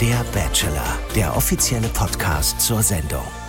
Der Bachelor, der offizielle Podcast zur Sendung.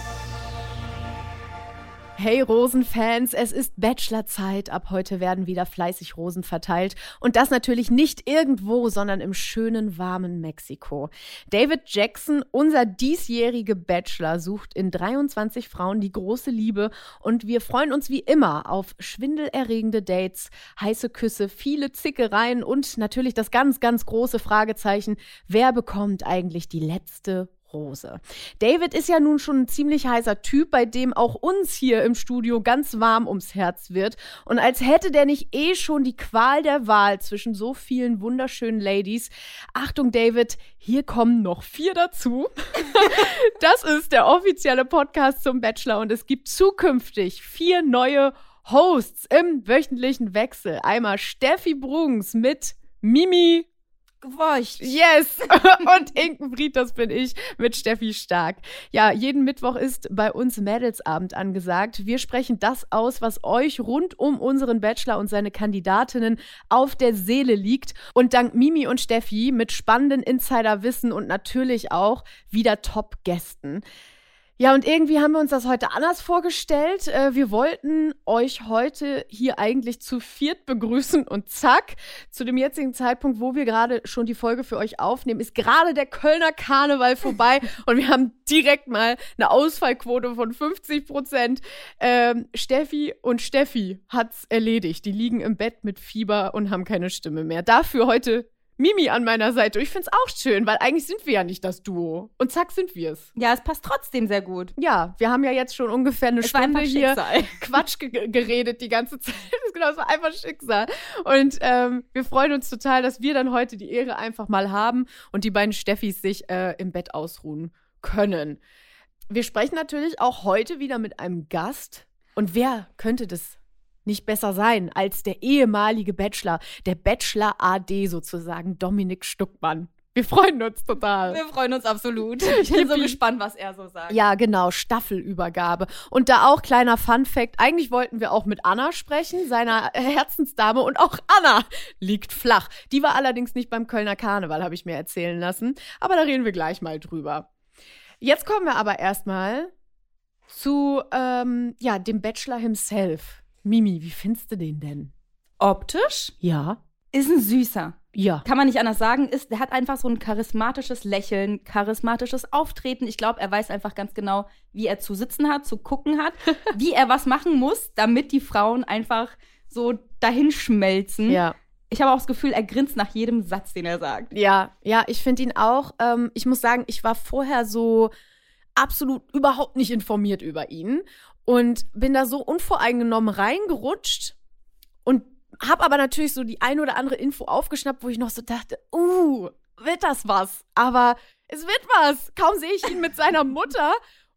Hey Rosenfans, es ist Bachelorzeit. Ab heute werden wieder fleißig Rosen verteilt. Und das natürlich nicht irgendwo, sondern im schönen, warmen Mexiko. David Jackson, unser diesjährige Bachelor, sucht in 23 Frauen die große Liebe. Und wir freuen uns wie immer auf schwindelerregende Dates, heiße Küsse, viele Zickereien und natürlich das ganz, ganz große Fragezeichen. Wer bekommt eigentlich die letzte Rose. David ist ja nun schon ein ziemlich heißer Typ, bei dem auch uns hier im Studio ganz warm ums Herz wird. Und als hätte der nicht eh schon die Qual der Wahl zwischen so vielen wunderschönen Ladies. Achtung, David, hier kommen noch vier dazu. das ist der offizielle Podcast zum Bachelor und es gibt zukünftig vier neue Hosts im wöchentlichen Wechsel. Einmal Steffi Bruns mit Mimi Gewolcht. Yes! Und Inkenfried, das bin ich, mit Steffi Stark. Ja, jeden Mittwoch ist bei uns Mädelsabend angesagt. Wir sprechen das aus, was euch rund um unseren Bachelor und seine Kandidatinnen auf der Seele liegt. Und dank Mimi und Steffi mit spannenden Insiderwissen und natürlich auch wieder Top-Gästen. Ja, und irgendwie haben wir uns das heute anders vorgestellt. Äh, wir wollten euch heute hier eigentlich zu viert begrüßen und zack, zu dem jetzigen Zeitpunkt, wo wir gerade schon die Folge für euch aufnehmen, ist gerade der Kölner Karneval vorbei und wir haben direkt mal eine Ausfallquote von 50 Prozent. Ähm, Steffi und Steffi hat's erledigt. Die liegen im Bett mit Fieber und haben keine Stimme mehr. Dafür heute Mimi an meiner Seite. Und ich finde es auch schön, weil eigentlich sind wir ja nicht das Duo. Und zack, sind wir es. Ja, es passt trotzdem sehr gut. Ja, wir haben ja jetzt schon ungefähr eine Es Stunde hier. Quatsch ge geredet die ganze Zeit. Das ist genau, war einfach Schicksal. Und ähm, wir freuen uns total, dass wir dann heute die Ehre einfach mal haben und die beiden Steffis sich äh, im Bett ausruhen können. Wir sprechen natürlich auch heute wieder mit einem Gast. Und wer könnte das nicht besser sein als der ehemalige Bachelor, der Bachelor AD sozusagen, Dominik Stuckmann. Wir freuen uns total. Wir freuen uns absolut. Ich bin so gespannt, was er so sagt. Ja, genau, Staffelübergabe. Und da auch kleiner Fun Fact, eigentlich wollten wir auch mit Anna sprechen, seiner Herzensdame und auch Anna liegt flach. Die war allerdings nicht beim Kölner Karneval, habe ich mir erzählen lassen, aber da reden wir gleich mal drüber. Jetzt kommen wir aber erstmal zu ähm, ja, dem Bachelor himself. Mimi, wie findest du den denn? Optisch Ja. ist ein süßer. Ja. Kann man nicht anders sagen. Ist, der hat einfach so ein charismatisches Lächeln, charismatisches Auftreten. Ich glaube, er weiß einfach ganz genau, wie er zu sitzen hat, zu gucken hat, wie er was machen muss, damit die Frauen einfach so dahin schmelzen. Ja. Ich habe auch das Gefühl, er grinst nach jedem Satz, den er sagt. Ja, ja, ich finde ihn auch. Ähm, ich muss sagen, ich war vorher so absolut überhaupt nicht informiert über ihn und bin da so unvoreingenommen reingerutscht und habe aber natürlich so die ein oder andere Info aufgeschnappt, wo ich noch so dachte, uh, wird das was? Aber es wird was. Kaum sehe ich ihn mit seiner Mutter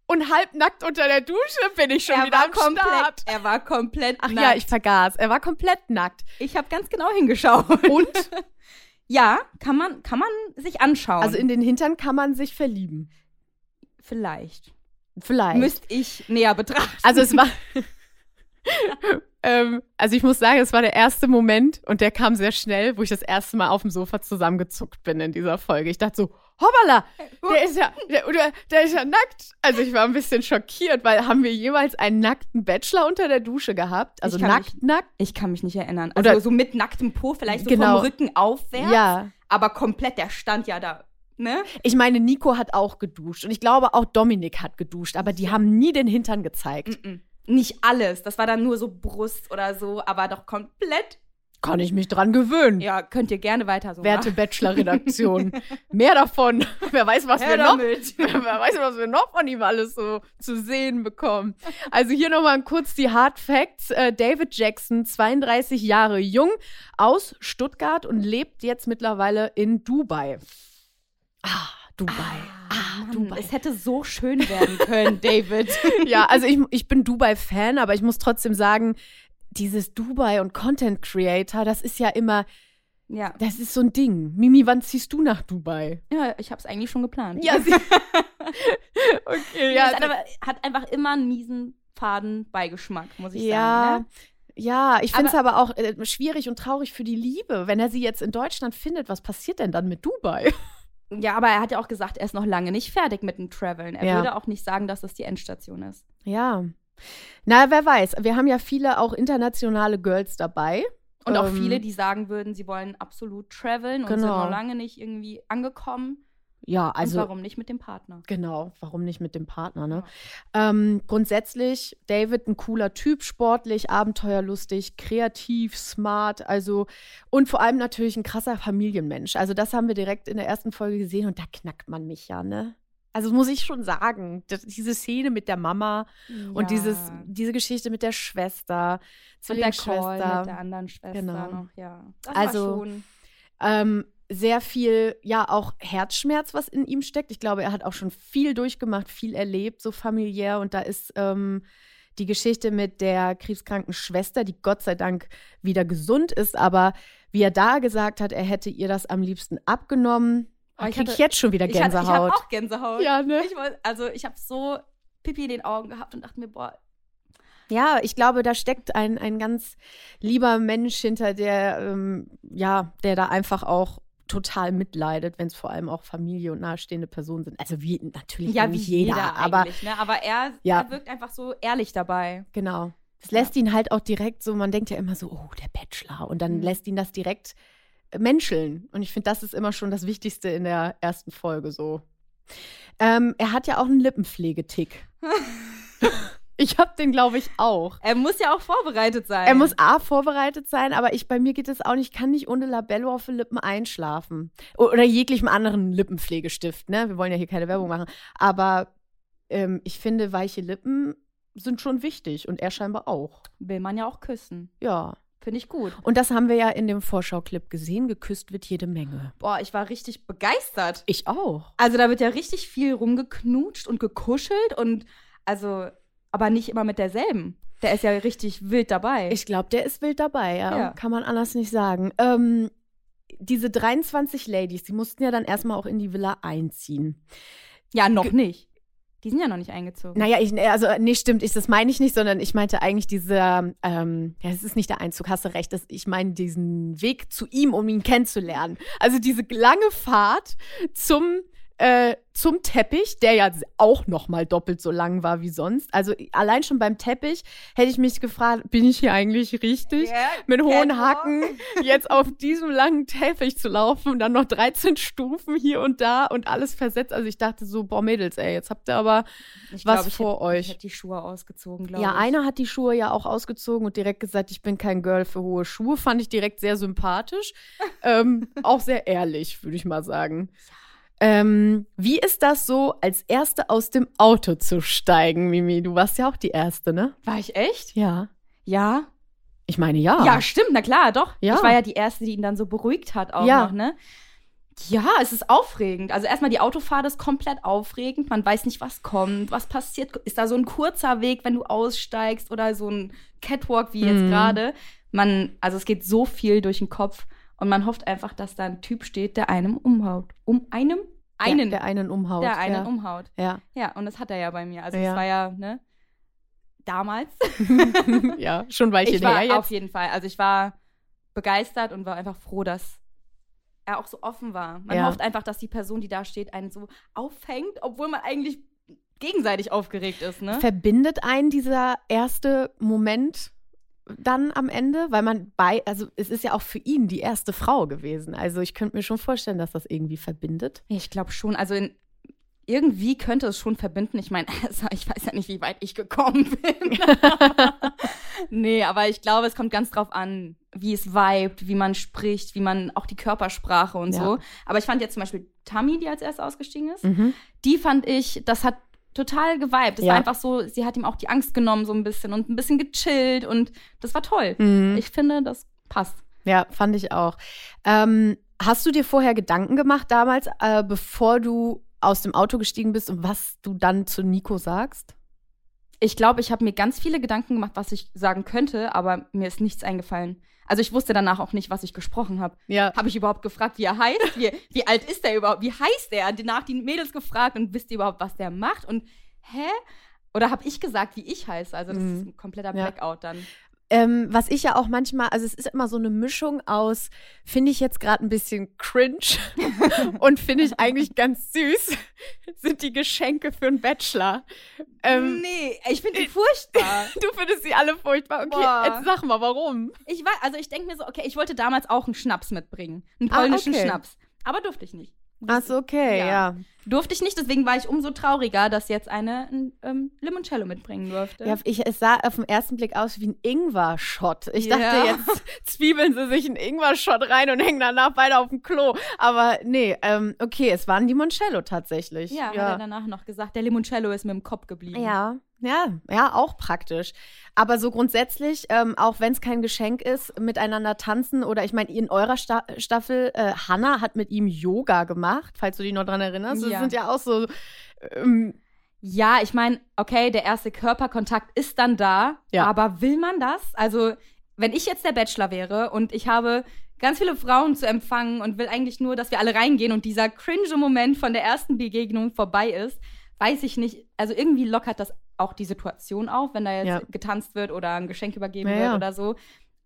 und halbnackt unter der Dusche bin ich schon er wieder war am Start. komplett, er war komplett Ach nackt. ja, ich vergaß. Er war komplett nackt. ich habe ganz genau hingeschaut. Und? Ja, kann man, kann man sich anschauen. Also in den Hintern kann man sich verlieben. vielleicht. Vielleicht. Müsste ich näher betrachten. Also es war. ähm, also ich muss sagen, es war der erste Moment und der kam sehr schnell, wo ich das erste Mal auf dem Sofa zusammengezuckt bin in dieser Folge. Ich dachte so, hoppala, der ist ja, der, der, der ist ja nackt. Also ich war ein bisschen schockiert, weil haben wir jeweils einen nackten Bachelor unter der Dusche gehabt? Also nackt, nackt? Ich kann mich nicht erinnern. Also Oder- so mit nacktem Po, vielleicht so Genau. vom Rücken aufwärts. Ja. Aber komplett, der stand ja da. Ne? Ich meine, Nico hat auch geduscht und ich glaube auch Dominik hat geduscht, aber die haben nie den Hintern gezeigt. Mm-mm. Nicht alles. Das war dann nur so Brust oder so, aber doch komplett. Kann ich mich dran gewöhnen. Ja, könnt ihr gerne weiter so Werte. Bachelor-Redaktion. Mehr davon. Wer weiß, was wir noch. Wer weiß, was wir noch von ihm alles so zu sehen bekommen. Also hier nochmal kurz die Hard Facts. Äh, David Jackson, 32 Jahre jung, aus Stuttgart und lebt jetzt mittlerweile in Dubai. Ah, Dubai. Ah, Mann, Dubai. Es hätte so schön werden können, David. Ja, also ich, ich bin Dubai-Fan, aber ich muss trotzdem sagen, dieses Dubai und Content Creator, das ist ja immer, ja. das ist so ein Ding. Mimi, wann ziehst du nach Dubai? ja, ich habe es eigentlich schon geplant. Ja, sie okay, ja, hat, aber, hat einfach immer einen miesen faden Beigeschmack, muss ich ja, sagen. Ne? ja, ich finde es aber, auch äh, schwierig und traurig für die Liebe. Wenn er sie jetzt in Deutschland findet, was passiert denn dann mit Dubai? Ja, aber er hat ja auch gesagt, er ist noch lange nicht fertig mit dem Traveln. Er Ja. würde auch nicht sagen, dass das die Endstation ist. Ja. Na, wer weiß. Wir haben ja viele auch internationale Girls dabei. Und auch Ähm, viele, die sagen würden, sie wollen absolut traveln und sind Genau. noch lange nicht irgendwie angekommen. Ja, Also und warum nicht mit dem Partner? Genau, warum nicht mit dem Partner, ne? Ähm, grundsätzlich, David ein cooler Typ, sportlich, abenteuerlustig, kreativ, smart, also und vor allem natürlich ein krasser Familienmensch. Also das haben wir direkt in der ersten Folge gesehen und da knackt man mich ja, ne? Also muss ich schon sagen, diese Szene mit der Mama und dieses, diese Geschichte mit der Schwester, und der Call Zwillingsschwester. mit der anderen Schwester Genau. noch, ja. Das Also. Ähm, sehr viel, ja, auch Herzschmerz, was in ihm steckt. Ich glaube, er hat auch schon viel durchgemacht, viel erlebt, so familiär. Und da ist ähm, die Geschichte mit der krebskranken Schwester, die Gott sei Dank wieder gesund ist. Aber wie er da gesagt hat, er hätte ihr das am liebsten abgenommen, Oh, da ich kriege ich hatte- jetzt schon wieder Ich, hatte, ich habe Gänsehaut. auch Gänsehaut. ja, ne? Ich also ich habe so Pipi in den Augen gehabt und dachte mir, boah, Ja, ich glaube, da steckt ein, ein ganz lieber Mensch hinter, der, ähm, ja, der da einfach auch total mitleidet, wenn es vor allem auch Familie und nahestehende Personen sind. Also wie natürlich ja, wie nicht jeder, jeder, aber ne? Aber er, Ja. er wirkt einfach so ehrlich dabei. genau. Das Ja. lässt ihn halt auch direkt so, man denkt ja immer so, oh, der Bachelor. Und dann Mhm. lässt ihn das direkt äh, menscheln. Und ich finde, das ist immer schon das Wichtigste in der ersten Folge so. Ähm, er hat ja auch einen Lippenpflegetick. ich habe den, glaube ich, auch. Er muss ja auch vorbereitet sein. Er muss A vorbereitet sein, aber ich bei mir geht es auch nicht, ich kann nicht ohne Labello auf den Lippen einschlafen. Oder jeglichem anderen Lippenpflegestift, ne? Wir wollen ja hier keine Werbung machen. Aber ähm, ich finde, weiche Lippen sind schon wichtig und er scheinbar auch. Will man ja auch küssen. Ja. Finde ich gut. Und das haben wir ja in dem Vorschauclip gesehen. Geküsst wird jede Menge. Boah, ich war richtig begeistert. Ich auch. Also da wird ja richtig viel rumgeknutscht und gekuschelt und also, aber nicht immer mit derselben. Der ist ja richtig wild dabei. Ich glaube, der ist wild dabei, ja. Ja. Kann man anders nicht sagen. Ähm, diese 23 Ladies, die mussten ja dann erstmal auch in die Villa einziehen. ja, noch nicht. Die sind ja noch nicht eingezogen. Naja, ich, also nee, stimmt, ich, das meine ich nicht, sondern ich meinte eigentlich dieser, ähm, ja, es ist nicht der Einzug, hast du recht, das, ich meine diesen Weg zu ihm, um ihn kennenzulernen. Also diese lange Fahrt zum, äh, zum Teppich, der ja auch noch mal doppelt so lang war wie sonst. Also allein schon beim Teppich hätte ich mich gefragt, bin ich hier eigentlich richtig? Ja, Mit hohen. Hacken jetzt auf diesem langen Teppich zu laufen und dann noch 13 Stufen hier und da und alles versetzt. Also ich dachte so, boah Mädels, ey, jetzt habt ihr aber Ich was glaub, vor hätt, euch. Ich hätte die Schuhe ausgezogen, glaube ja, ich. einer hat die Schuhe ja auch ausgezogen und direkt gesagt, ich bin kein Girl für hohe Schuhe. Fand ich direkt sehr sympathisch. ähm, auch sehr ehrlich, würde ich mal sagen. Ähm, wie ist das so, als Erste aus dem Auto zu steigen, Mimi? Du warst ja auch die Erste, ne? War ich echt? Ja. Ja. Ich meine, ja. Ja, stimmt, na klar, doch. Ja. Ich war ja die Erste, die ihn dann so beruhigt hat auch Ja. noch, ne? Ja, es ist aufregend. Also erstmal die Autofahrt ist komplett aufregend. Man weiß nicht, was kommt, was passiert. Ist da so ein kurzer Weg, wenn du aussteigst oder so ein Catwalk wie jetzt Mhm. gerade? Man, also es geht so viel durch den Kopf und man hofft einfach, dass da ein Typ steht, der einem umhaut. Um einem? Einen. Der, der einen umhaut. der einen ja. umhaut. Ja. Ja, und das hat er ja bei mir. Also Ja. das war ja, ne? Damals. ja, schon Weilchen ich war her auf jetzt. jeden Fall. Also ich war begeistert und war einfach froh, dass er auch so offen war. Man Ja. hofft einfach, dass die Person, die da steht, einen so auffängt, obwohl man eigentlich gegenseitig aufgeregt ist, ne? Verbindet einen dieser erste Moment dann am Ende? Weil man bei, also es ist ja auch für ihn die erste Frau gewesen. Also ich könnte mir schon vorstellen, dass das irgendwie verbindet. Ich glaube schon. Also in, irgendwie könnte es schon verbinden. Ich meine, also ich weiß ja nicht, wie weit ich gekommen bin. nee, aber ich glaube, es kommt ganz drauf an, wie es vibet, wie man spricht, wie man auch die Körpersprache und Ja. so. Aber ich fand jetzt zum Beispiel Tammy, die als erst ausgestiegen ist, Mhm. die fand ich, das hat total geweibt. Das Ja. war einfach so, sie hat ihm auch die Angst genommen so ein bisschen und ein bisschen gechillt und das war toll. Mhm. Ich finde, das passt. Ja, fand ich auch. Ähm, hast du dir vorher Gedanken gemacht damals, äh, bevor du aus dem Auto gestiegen bist und was du dann zu Nico sagst? Ich glaube, ich habe mir ganz viele Gedanken gemacht, was ich sagen könnte, aber mir ist nichts eingefallen. Also ich wusste danach auch nicht, was ich gesprochen habe. Ja. Habe ich überhaupt gefragt, wie er heißt? Wie, wie alt ist der überhaupt? Wie heißt der? Danach die Mädels gefragt und wisst ihr überhaupt, was der macht? Und hä? Oder habe ich gesagt, wie ich heiße? Also das Mhm. ist ein kompletter Ja. Blackout dann. Ähm, was ich ja auch manchmal, also es ist immer so eine Mischung aus, finde ich jetzt gerade ein bisschen cringe und finde ich eigentlich ganz süß, sind die Geschenke für einen Bachelor. Ähm, nee, ich finde die furchtbar. du findest sie alle furchtbar. Okay, Boah. jetzt sag mal, warum? Ich weiß, also ich denke mir so, okay, ich wollte damals auch einen Schnaps mitbringen. Einen ah, polnischen ah, okay. Schnaps. Aber durfte ich nicht. Ach so, okay, ja. ja. Durfte ich nicht, deswegen war ich umso trauriger, dass jetzt eine ein, ähm, Limoncello mitbringen durfte. Ja, ich, es sah auf den ersten Blick aus wie ein Ingwer-Shot. Ich dachte, ja. jetzt zwiebeln sie sich einen Ingwer-Shot rein und hängen danach beide auf dem Klo. Aber nee, ähm, okay, es war ein Limoncello tatsächlich. Ja, ja, hat er danach noch gesagt, der Limoncello ist mir im Kopf geblieben. Ja, ja, ja, auch praktisch. Aber so grundsätzlich, ähm, auch wenn es kein Geschenk ist, miteinander tanzen oder ich meine, in eurer Sta Staffel, äh, Hannah hat mit ihm Yoga gemacht, falls du dich noch dran erinnerst. Das ja. sind ja auch so. Ähm, ja, ich meine, okay, der erste Körperkontakt ist dann da, ja. aber will man das? Also, wenn ich jetzt der Bachelor wäre und ich habe ganz viele Frauen zu empfangen und will eigentlich nur, dass wir alle reingehen und dieser cringe Moment von der ersten Begegnung vorbei ist, weiß ich nicht. Also irgendwie lockert das auch die Situation auf, wenn da jetzt ja. getanzt wird oder ein Geschenk übergeben ja, wird oder so.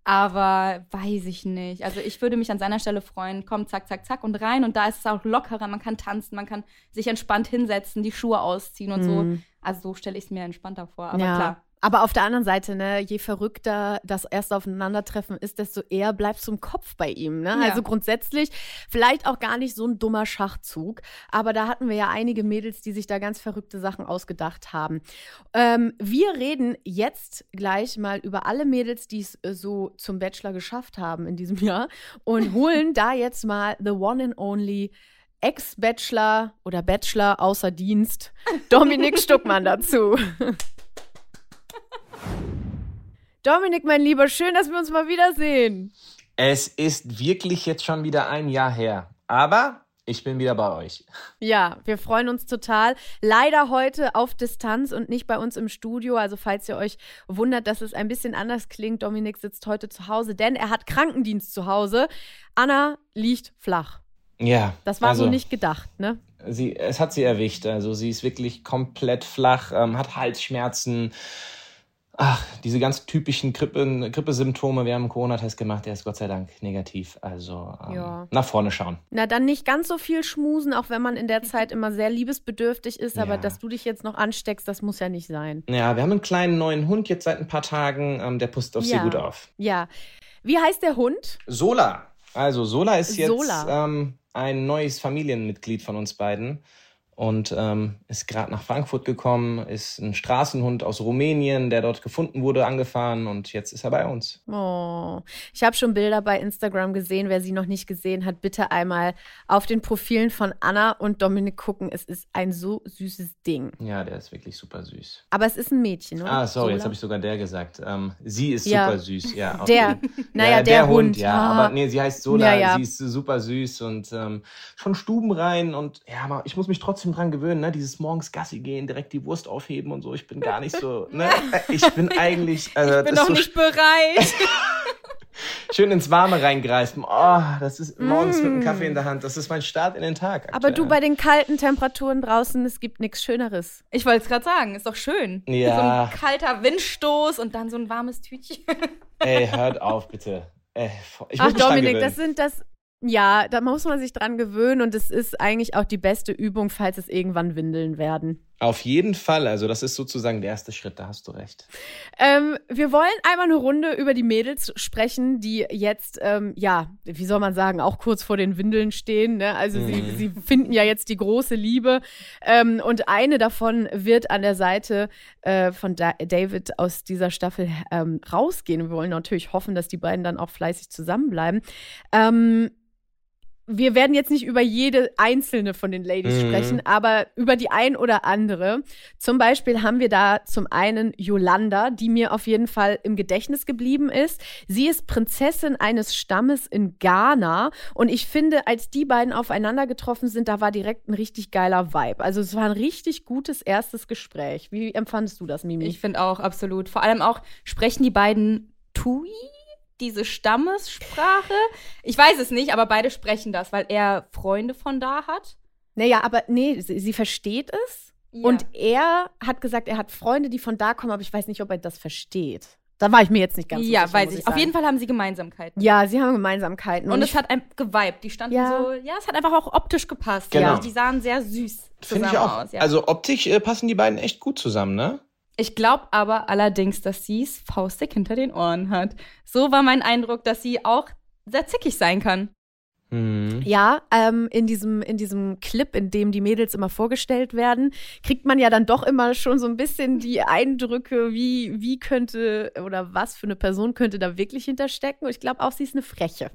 Aber weiß ich nicht. Also ich würde mich an seiner Stelle freuen, komm, zack, zack, zack und rein. Und da ist es auch lockerer. Man kann tanzen, man kann sich entspannt hinsetzen, die Schuhe ausziehen und mhm. so. Also so stelle ich es mir entspannter vor. Aber klar, aber auf der anderen Seite, ne, je verrückter das erste Aufeinandertreffen ist, desto eher bleibst du im Kopf bei ihm. Ne? Ja. Also grundsätzlich vielleicht auch gar nicht so ein dummer Schachzug. Aber da hatten wir ja einige Mädels, die sich da ganz verrückte Sachen ausgedacht haben. Ähm, wir reden jetzt gleich mal über alle Mädels, die es äh, so zum Bachelor geschafft haben in diesem Jahr und holen da jetzt mal the one and only Ex-Bachelor oder Bachelor außer Dienst Dominik Stuckmann dazu. Dominik, mein Lieber, schön, dass wir uns mal wiedersehen. Es ist wirklich jetzt schon wieder ein Jahr her. Aber ich bin wieder bei euch. Ja, wir freuen uns total. Leider heute auf Distanz und nicht bei uns im Studio. Also falls ihr euch wundert, dass es ein bisschen anders klingt, Dominik sitzt heute zu Hause, denn er hat Krankendienst zu Hause. Anna liegt flach. Ja. Das war also, so nicht gedacht, ne? Sie, es hat sie erwischt. Also sie ist wirklich komplett flach, ähm, hat Halsschmerzen Ach, diese ganz typischen Grippe, Grippesymptome. Wir haben einen Corona-Test gemacht, der ist Gott sei Dank negativ. Also ähm, ja. nach vorne schauen. Na, dann nicht ganz so viel schmusen, auch wenn man in der Zeit immer sehr liebesbedürftig ist. Aber ja. dass du dich jetzt noch ansteckst, das muss ja nicht sein. Ja, wir haben einen kleinen neuen Hund jetzt seit ein paar Tagen. Ähm, der pustet auf ja. sie gut auf. Ja. Wie heißt der Hund? Sola. Also Sola ist jetzt Sola. Ähm, ein neues Familienmitglied von uns beiden und ähm, ist gerade nach Frankfurt gekommen, ist ein Straßenhund aus Rumänien, der dort gefunden wurde, angefahren und jetzt ist er bei uns. Oh, ich habe schon Bilder bei Instagram gesehen. Wer sie noch nicht gesehen hat, bitte einmal auf den Profilen von Anna und Dominik gucken. Es ist ein so süßes Ding. Ja, der ist wirklich super süß. Aber es ist ein Mädchen, oder? Ah, sorry, Sola? jetzt habe ich sogar der gesagt. Ähm, sie ist ja. super süß, ja. Der, naja, ja, der, der, Hund. Hund ja, ah. aber nee, sie heißt Sola, ja, sie ist super süß und ähm, schon stubenrein und ja, aber ich muss mich trotzdem trotzdem dran gewöhnen, ne? Dieses morgens Gassi gehen, direkt die Wurst aufheben und so. Ich bin gar nicht so, ne? Ich bin eigentlich. Also, ich bin noch so nicht bereit. Schön ins Warme reingreifen. Oh, das ist morgens mm. mit einem Kaffee in der Hand. Das ist mein Start in den Tag. Aktuell. Aber du bei den kalten Temperaturen draußen, es gibt nichts Schöneres. Ich wollte es gerade sagen, ist doch schön. Ja. So ein kalter Windstoß und dann so ein warmes Tütchen. Ey, hört auf, bitte. Ey, ich Ach, Dominik, das sind das ja, da muss man sich dran gewöhnen und es ist eigentlich auch die beste Übung, falls es irgendwann Windeln werden. Auf jeden Fall, also das ist sozusagen der erste Schritt, da hast du recht. Ähm, wir wollen einmal eine Runde über die Mädels sprechen, die jetzt, ähm, ja, wie soll man sagen, auch kurz vor den Windeln stehen. Ne? Also mhm. sie, sie finden ja jetzt die große Liebe ähm, und eine davon wird an der Seite äh, von da David aus dieser Staffel ähm, rausgehen. Wir wollen natürlich hoffen, dass die beiden dann auch fleißig zusammenbleiben. Ähm, wir werden jetzt nicht über jede einzelne von den Ladies mhm. sprechen, aber über die ein oder andere. Zum Beispiel haben wir da zum einen Yolanda, die mir auf jeden Fall im Gedächtnis geblieben ist. Sie ist Prinzessin eines Stammes in Ghana und ich finde, als die beiden aufeinander getroffen sind, da war direkt ein richtig geiler Vibe. Also es war ein richtig gutes erstes Gespräch. Wie empfandest du das, Mimi? Ich finde auch absolut. Vor allem auch sprechen die beiden Tui diese Stammessprache? Ich weiß es nicht, aber beide sprechen das, weil er Freunde von da hat. Naja, aber nee, sie, sie versteht es. Ja. Und er hat gesagt, er hat Freunde, die von da kommen, aber ich weiß nicht, ob er das versteht. Da war ich mir jetzt nicht ganz ja, sicher. Ja, weiß ich. Auf jeden Fall haben sie Gemeinsamkeiten. Ja, sie haben Gemeinsamkeiten. Und, und es hat ein geweibt. Die standen ja. so, ja, es hat einfach auch optisch gepasst. Genau. Ja. Die sahen sehr süß Finde ich auch. aus. Ja. Also optisch äh, passen die beiden echt gut zusammen, ne? Ich glaube aber allerdings, dass sie es faustig hinter den Ohren hat. So war mein Eindruck, dass sie auch sehr zickig sein kann. Mhm. Ja, ähm, in, diesem, in diesem Clip, in dem die Mädels immer vorgestellt werden, kriegt man ja dann doch immer schon so ein bisschen die Eindrücke, wie, wie könnte oder was für eine Person könnte da wirklich hinterstecken. Und ich glaube auch, sie ist eine Freche.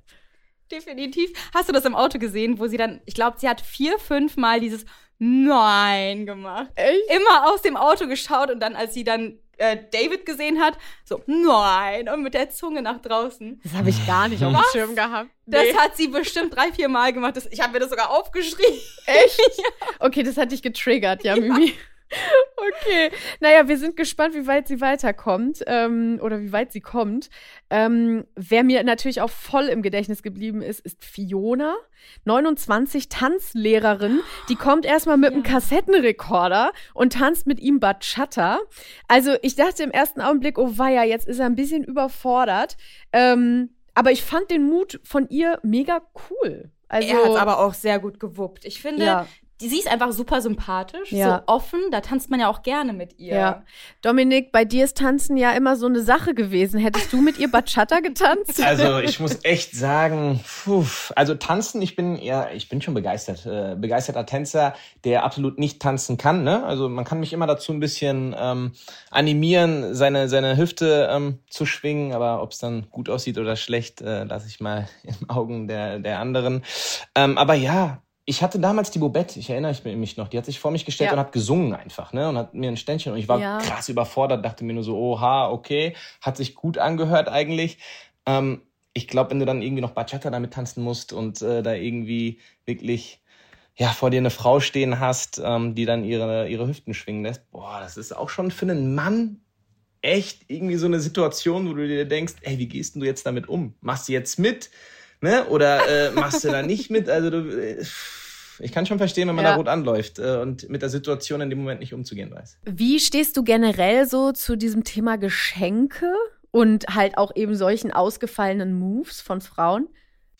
Definitiv. Hast du das im Auto gesehen, wo sie dann, ich glaube, sie hat vier, fünf Mal dieses Nein gemacht. Echt? Immer aus dem Auto geschaut und dann, als sie dann äh, David gesehen hat, so, nein, und mit der Zunge nach draußen. Das habe ich gar nicht auf dem Schirm gehabt. Nee. Das hat sie bestimmt drei, vier Mal gemacht. Das, ich habe mir das sogar aufgeschrieben. Echt? ja. Okay, das hat dich getriggert, ja, Mimi. Okay. Naja, wir sind gespannt, wie weit sie weiterkommt ähm, oder wie weit sie kommt. Ähm, wer mir natürlich auch voll im Gedächtnis geblieben ist, ist Fiona, 29, Tanzlehrerin. Die kommt erstmal mit ja. einem Kassettenrekorder und tanzt mit ihm Bachata. Also ich dachte im ersten Augenblick, oh weia, jetzt ist er ein bisschen überfordert. Ähm, aber ich fand den Mut von ihr mega cool. Also, er hat aber auch sehr gut gewuppt. Ich finde, ja sie ist einfach super sympathisch, ja. so offen. Da tanzt man ja auch gerne mit ihr. Ja. Dominik, bei dir ist Tanzen ja immer so eine Sache gewesen. Hättest du mit ihr Bachata getanzt? Also ich muss echt sagen, puh, also tanzen, ich bin ja, ich bin schon begeistert, äh, begeisterter Tänzer, der absolut nicht tanzen kann. Ne? Also man kann mich immer dazu ein bisschen ähm, animieren, seine seine Hüfte ähm, zu schwingen, aber ob es dann gut aussieht oder schlecht, äh, lasse ich mal im Augen der der anderen. Ähm, aber ja, ich hatte damals die Bobette, ich erinnere mich noch, die hat sich vor mich gestellt ja. und hat gesungen einfach, ne? Und hat mir ein Ständchen und ich war ja. krass überfordert, dachte mir nur so, oha, okay, hat sich gut angehört eigentlich. Ähm, ich glaube, wenn du dann irgendwie noch Bachata damit tanzen musst und äh, da irgendwie wirklich ja vor dir eine Frau stehen hast, ähm, die dann ihre ihre Hüften schwingen lässt, boah, das ist auch schon für einen Mann echt irgendwie so eine Situation, wo du dir denkst, ey, wie gehst du jetzt damit um? Machst du jetzt mit? Ne? Oder äh, machst du da nicht mit? Also du, äh, ich kann schon verstehen, wenn man ja. da rot anläuft äh, und mit der Situation in dem Moment nicht umzugehen weiß. Wie stehst du generell so zu diesem Thema Geschenke und halt auch eben solchen ausgefallenen Moves von Frauen?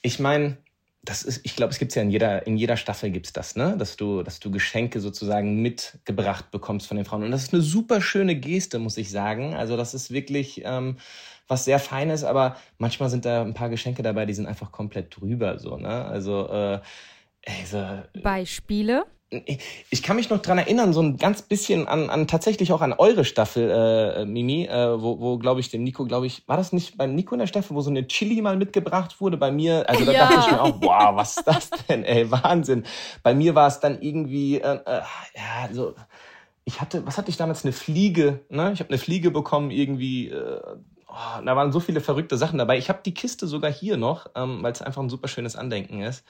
Ich meine, das ist, ich glaube, es gibt es ja in jeder, in jeder Staffel gibt's das, ne? Dass du, dass du Geschenke sozusagen mitgebracht bekommst von den Frauen. Und das ist eine super schöne Geste, muss ich sagen. Also das ist wirklich, ähm, was sehr Feines, aber manchmal sind da ein paar Geschenke dabei, die sind einfach komplett drüber, so, ne? Also, äh, ey, so, Beispiele? Ich kann mich noch dran erinnern, so ein ganz bisschen an, an tatsächlich auch an eure Staffel, äh, Mimi, äh, wo, wo glaube ich, dem Nico, glaube ich, war das nicht bei Nico in der Staffel, wo so eine Chili mal mitgebracht wurde? Bei mir, also da ja. dachte ich mir auch, wow, was ist das denn, ey, Wahnsinn. Bei mir war es dann irgendwie, äh, äh, ja, so, ich hatte, was hatte ich damals, eine Fliege, ne? Ich habe eine Fliege bekommen, irgendwie, äh, oh, da waren so viele verrückte Sachen dabei. Ich habe die Kiste sogar hier noch, ähm, weil es einfach ein super schönes Andenken ist.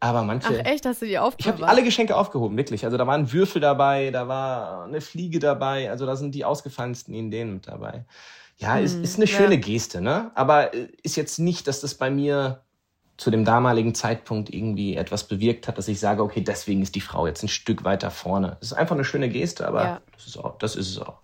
Aber manche. Ach echt, hast du die aufgehoben? Ich habe alle Geschenke aufgehoben, wirklich. Also da waren Würfel dabei, da war eine Fliege dabei, also da sind die ausgefallensten Ideen mit dabei. Ja, hm, ist, ist eine schöne ja. Geste, ne? Aber äh, ist jetzt nicht, dass das bei mir zu dem damaligen Zeitpunkt irgendwie etwas bewirkt hat, dass ich sage, okay, deswegen ist die Frau jetzt ein Stück weiter vorne. Das ist einfach eine schöne Geste, aber ja. das, ist auch, das ist es auch.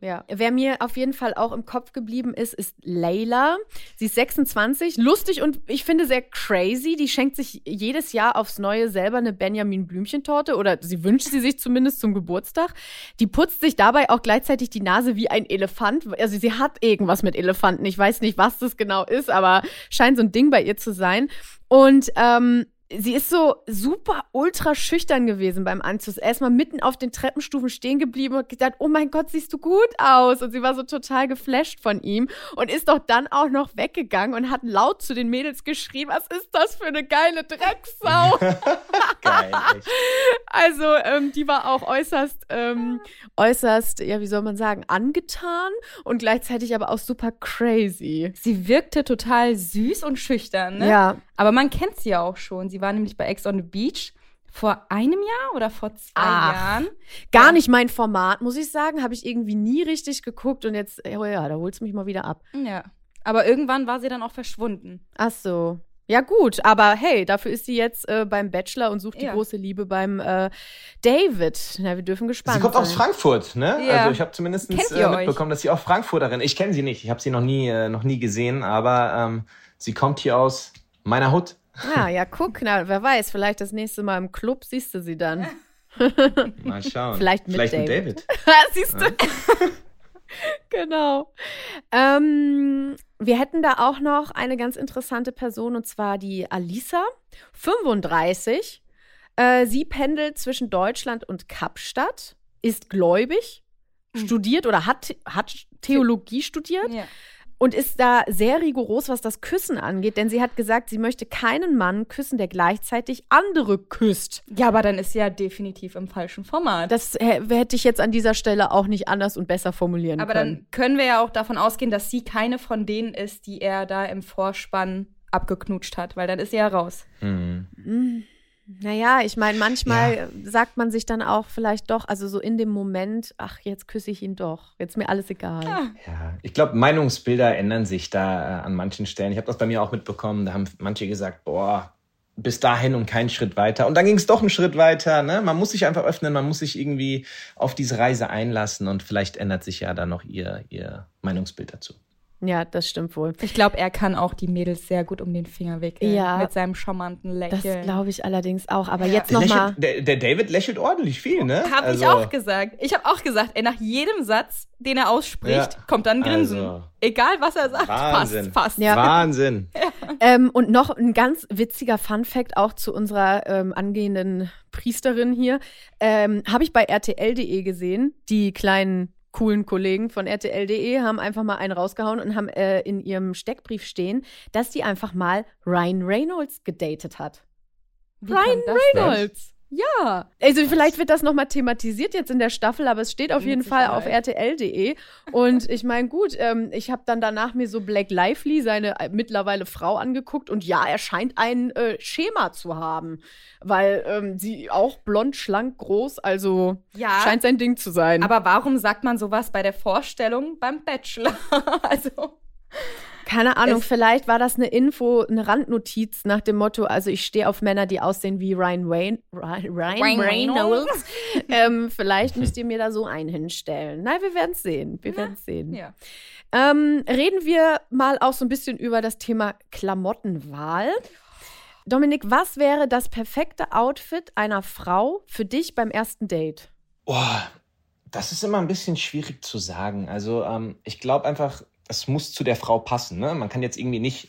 Ja, wer mir auf jeden Fall auch im Kopf geblieben ist, ist Layla. Sie ist 26, lustig und ich finde sehr crazy. Die schenkt sich jedes Jahr aufs Neue selber eine Benjamin Blümchentorte oder sie wünscht sie sich zumindest zum Geburtstag. Die putzt sich dabei auch gleichzeitig die Nase wie ein Elefant. Also sie hat irgendwas mit Elefanten. Ich weiß nicht, was das genau ist, aber scheint so ein Ding bei ihr zu sein. Und ähm, sie ist so super ultra schüchtern gewesen beim Anzug. Erstmal mitten auf den Treppenstufen stehen geblieben und gedacht, oh mein Gott, siehst du gut aus. Und sie war so total geflasht von ihm und ist doch dann auch noch weggegangen und hat laut zu den Mädels geschrien, was ist das für eine geile Drecksau? Geil. Also, ähm, die war auch äußerst, ähm, äußerst, ja, wie soll man sagen, angetan und gleichzeitig aber auch super crazy. Sie wirkte total süß und schüchtern, ne? Ja. Aber man kennt sie ja auch schon. Sie war nämlich bei Ex on the Beach vor einem Jahr oder vor zwei Ach, Jahren. Gar ja. nicht mein Format, muss ich sagen. Habe ich irgendwie nie richtig geguckt und jetzt, oh ja, da holst du mich mal wieder ab. Ja. Aber irgendwann war sie dann auch verschwunden. Ach so. Ja, gut, aber hey, dafür ist sie jetzt äh, beim Bachelor und sucht ja. die große Liebe beim äh, David. Na, wir dürfen gespannt sein. Sie kommt sein. aus Frankfurt, ne? Ja. Also ich habe zumindest äh, mitbekommen, dass sie auch Frankfurterin. Ich kenne sie nicht, ich habe sie noch nie, äh, noch nie gesehen, aber ähm, sie kommt hier aus meiner Hut. Ja, ja, guck, na, wer weiß, vielleicht das nächste Mal im Club siehst du sie dann. Mal schauen. Vielleicht mit vielleicht David. Mit David. siehst du? Genau. Ähm, wir hätten da auch noch eine ganz interessante Person und zwar die Alisa, 35. Äh, sie pendelt zwischen Deutschland und Kapstadt, ist gläubig, mhm. studiert oder hat, hat Theologie studiert. Ja und ist da sehr rigoros, was das Küssen angeht, denn sie hat gesagt, sie möchte keinen Mann küssen, der gleichzeitig andere küsst. Ja, aber dann ist sie ja definitiv im falschen Format. Das hätte ich jetzt an dieser Stelle auch nicht anders und besser formulieren aber können. Aber dann können wir ja auch davon ausgehen, dass sie keine von denen ist, die er da im Vorspann abgeknutscht hat, weil dann ist sie ja raus. Mhm. Mhm. Naja, ich meine, manchmal ja. sagt man sich dann auch vielleicht doch, also so in dem Moment, ach, jetzt küsse ich ihn doch. Jetzt mir alles egal. Ja, ja. ich glaube, Meinungsbilder ändern sich da äh, an manchen Stellen. Ich habe das bei mir auch mitbekommen. Da haben manche gesagt, boah, bis dahin und keinen Schritt weiter. Und dann ging es doch einen Schritt weiter. Ne? Man muss sich einfach öffnen, man muss sich irgendwie auf diese Reise einlassen und vielleicht ändert sich ja dann noch ihr, ihr Meinungsbild dazu. Ja, das stimmt wohl. Ich glaube, er kann auch die Mädels sehr gut um den Finger wickeln. Ja. Mit seinem charmanten Lächeln. Das glaube ich allerdings auch. Aber ja. jetzt nochmal. Der, der, David lächelt ordentlich viel, ne? Habe also. ich auch gesagt. Ich habe auch gesagt, ey, nach jedem Satz, den er ausspricht, ja. kommt dann ein Grinsen. Also. Egal, was er sagt, Wahnsinn. passt. passt. Ja. Wahnsinn. Ähm, und noch ein ganz witziger Fun-Fact auch zu unserer ähm, angehenden Priesterin hier. Ähm, habe ich bei RTL.de gesehen, die kleinen coolen Kollegen von RTL.de haben einfach mal einen rausgehauen und haben äh, in ihrem Steckbrief stehen, dass die einfach mal Ryan Reynolds gedatet hat. Wie Ryan Reynolds. Ja, also vielleicht wird das nochmal thematisiert jetzt in der Staffel, aber es steht auf jeden Fall auf rtl.de. Und ich meine, gut, ähm, ich habe dann danach mir so Black Lively, seine äh, mittlerweile Frau, angeguckt und ja, er scheint ein äh, Schema zu haben, weil ähm, sie auch blond, schlank, groß, also ja, scheint sein Ding zu sein. Aber warum sagt man sowas bei der Vorstellung beim Bachelor? also keine Ahnung, es vielleicht war das eine Info, eine Randnotiz nach dem Motto, also ich stehe auf Männer, die aussehen wie Ryan Wayne, Ryan, Ryan, Ryan Reynolds. ähm, vielleicht müsst ihr mir da so einen hinstellen. Nein, wir werden es sehen. Wir werden es sehen. Ja. Ähm, reden wir mal auch so ein bisschen über das Thema Klamottenwahl. Dominik, was wäre das perfekte Outfit einer Frau für dich beim ersten Date? Boah, das ist immer ein bisschen schwierig zu sagen. Also ähm, ich glaube einfach, es muss zu der Frau passen. Ne? Man kann jetzt irgendwie nicht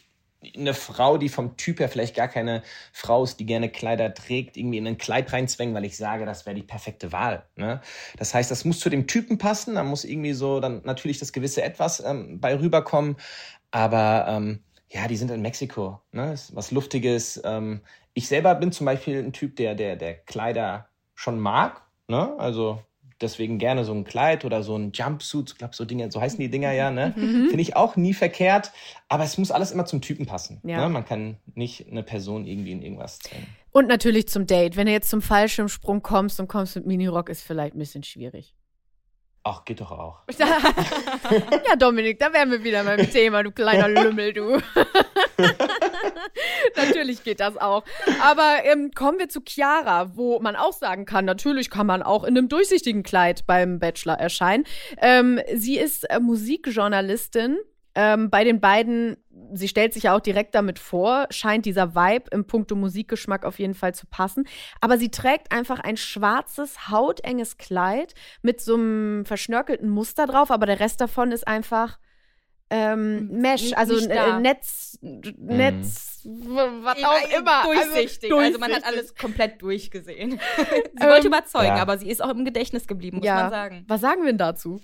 eine Frau, die vom Typ her vielleicht gar keine Frau ist, die gerne Kleider trägt, irgendwie in ein Kleid reinzwängen, weil ich sage, das wäre die perfekte Wahl. Ne? Das heißt, das muss zu dem Typen passen, da muss irgendwie so dann natürlich das gewisse Etwas ähm, bei rüberkommen. Aber ähm, ja, die sind in Mexiko, ne? Ist was Luftiges. Ähm, ich selber bin zum Beispiel ein Typ, der, der, der Kleider schon mag. Ne? Also deswegen gerne so ein Kleid oder so ein Jumpsuit, ich glaube so Dinge, so heißen die Dinger ja, ne? Mhm. Finde ich auch nie verkehrt, aber es muss alles immer zum Typen passen. Ja. Ne? Man kann nicht eine Person irgendwie in irgendwas zwängen. Und natürlich zum Date. Wenn du jetzt zum Fallschirmsprung kommst und kommst mit Minirock, ist vielleicht ein bisschen schwierig. Ach, geht doch auch. ja, Dominik, da wären wir wieder beim Thema, du kleiner Lümmel, du. natürlich geht das auch. Aber ähm, kommen wir zu Chiara, wo man auch sagen kann, natürlich kann man auch in einem durchsichtigen Kleid beim Bachelor erscheinen. Ähm, sie ist äh, Musikjournalistin. Ähm, bei den beiden, sie stellt sich ja auch direkt damit vor, scheint dieser Vibe im Punkto Musikgeschmack auf jeden Fall zu passen. Aber sie trägt einfach ein schwarzes, hautenges Kleid mit so einem verschnörkelten Muster drauf, aber der Rest davon ist einfach ähm, Mesh, also äh, Netz, Netz, mhm. was auch immer. Also durchsichtig. Also, also, man hat alles komplett durchgesehen. sie wollte ähm, überzeugen, ja. aber sie ist auch im Gedächtnis geblieben, muss ja. man sagen. Was sagen wir denn dazu?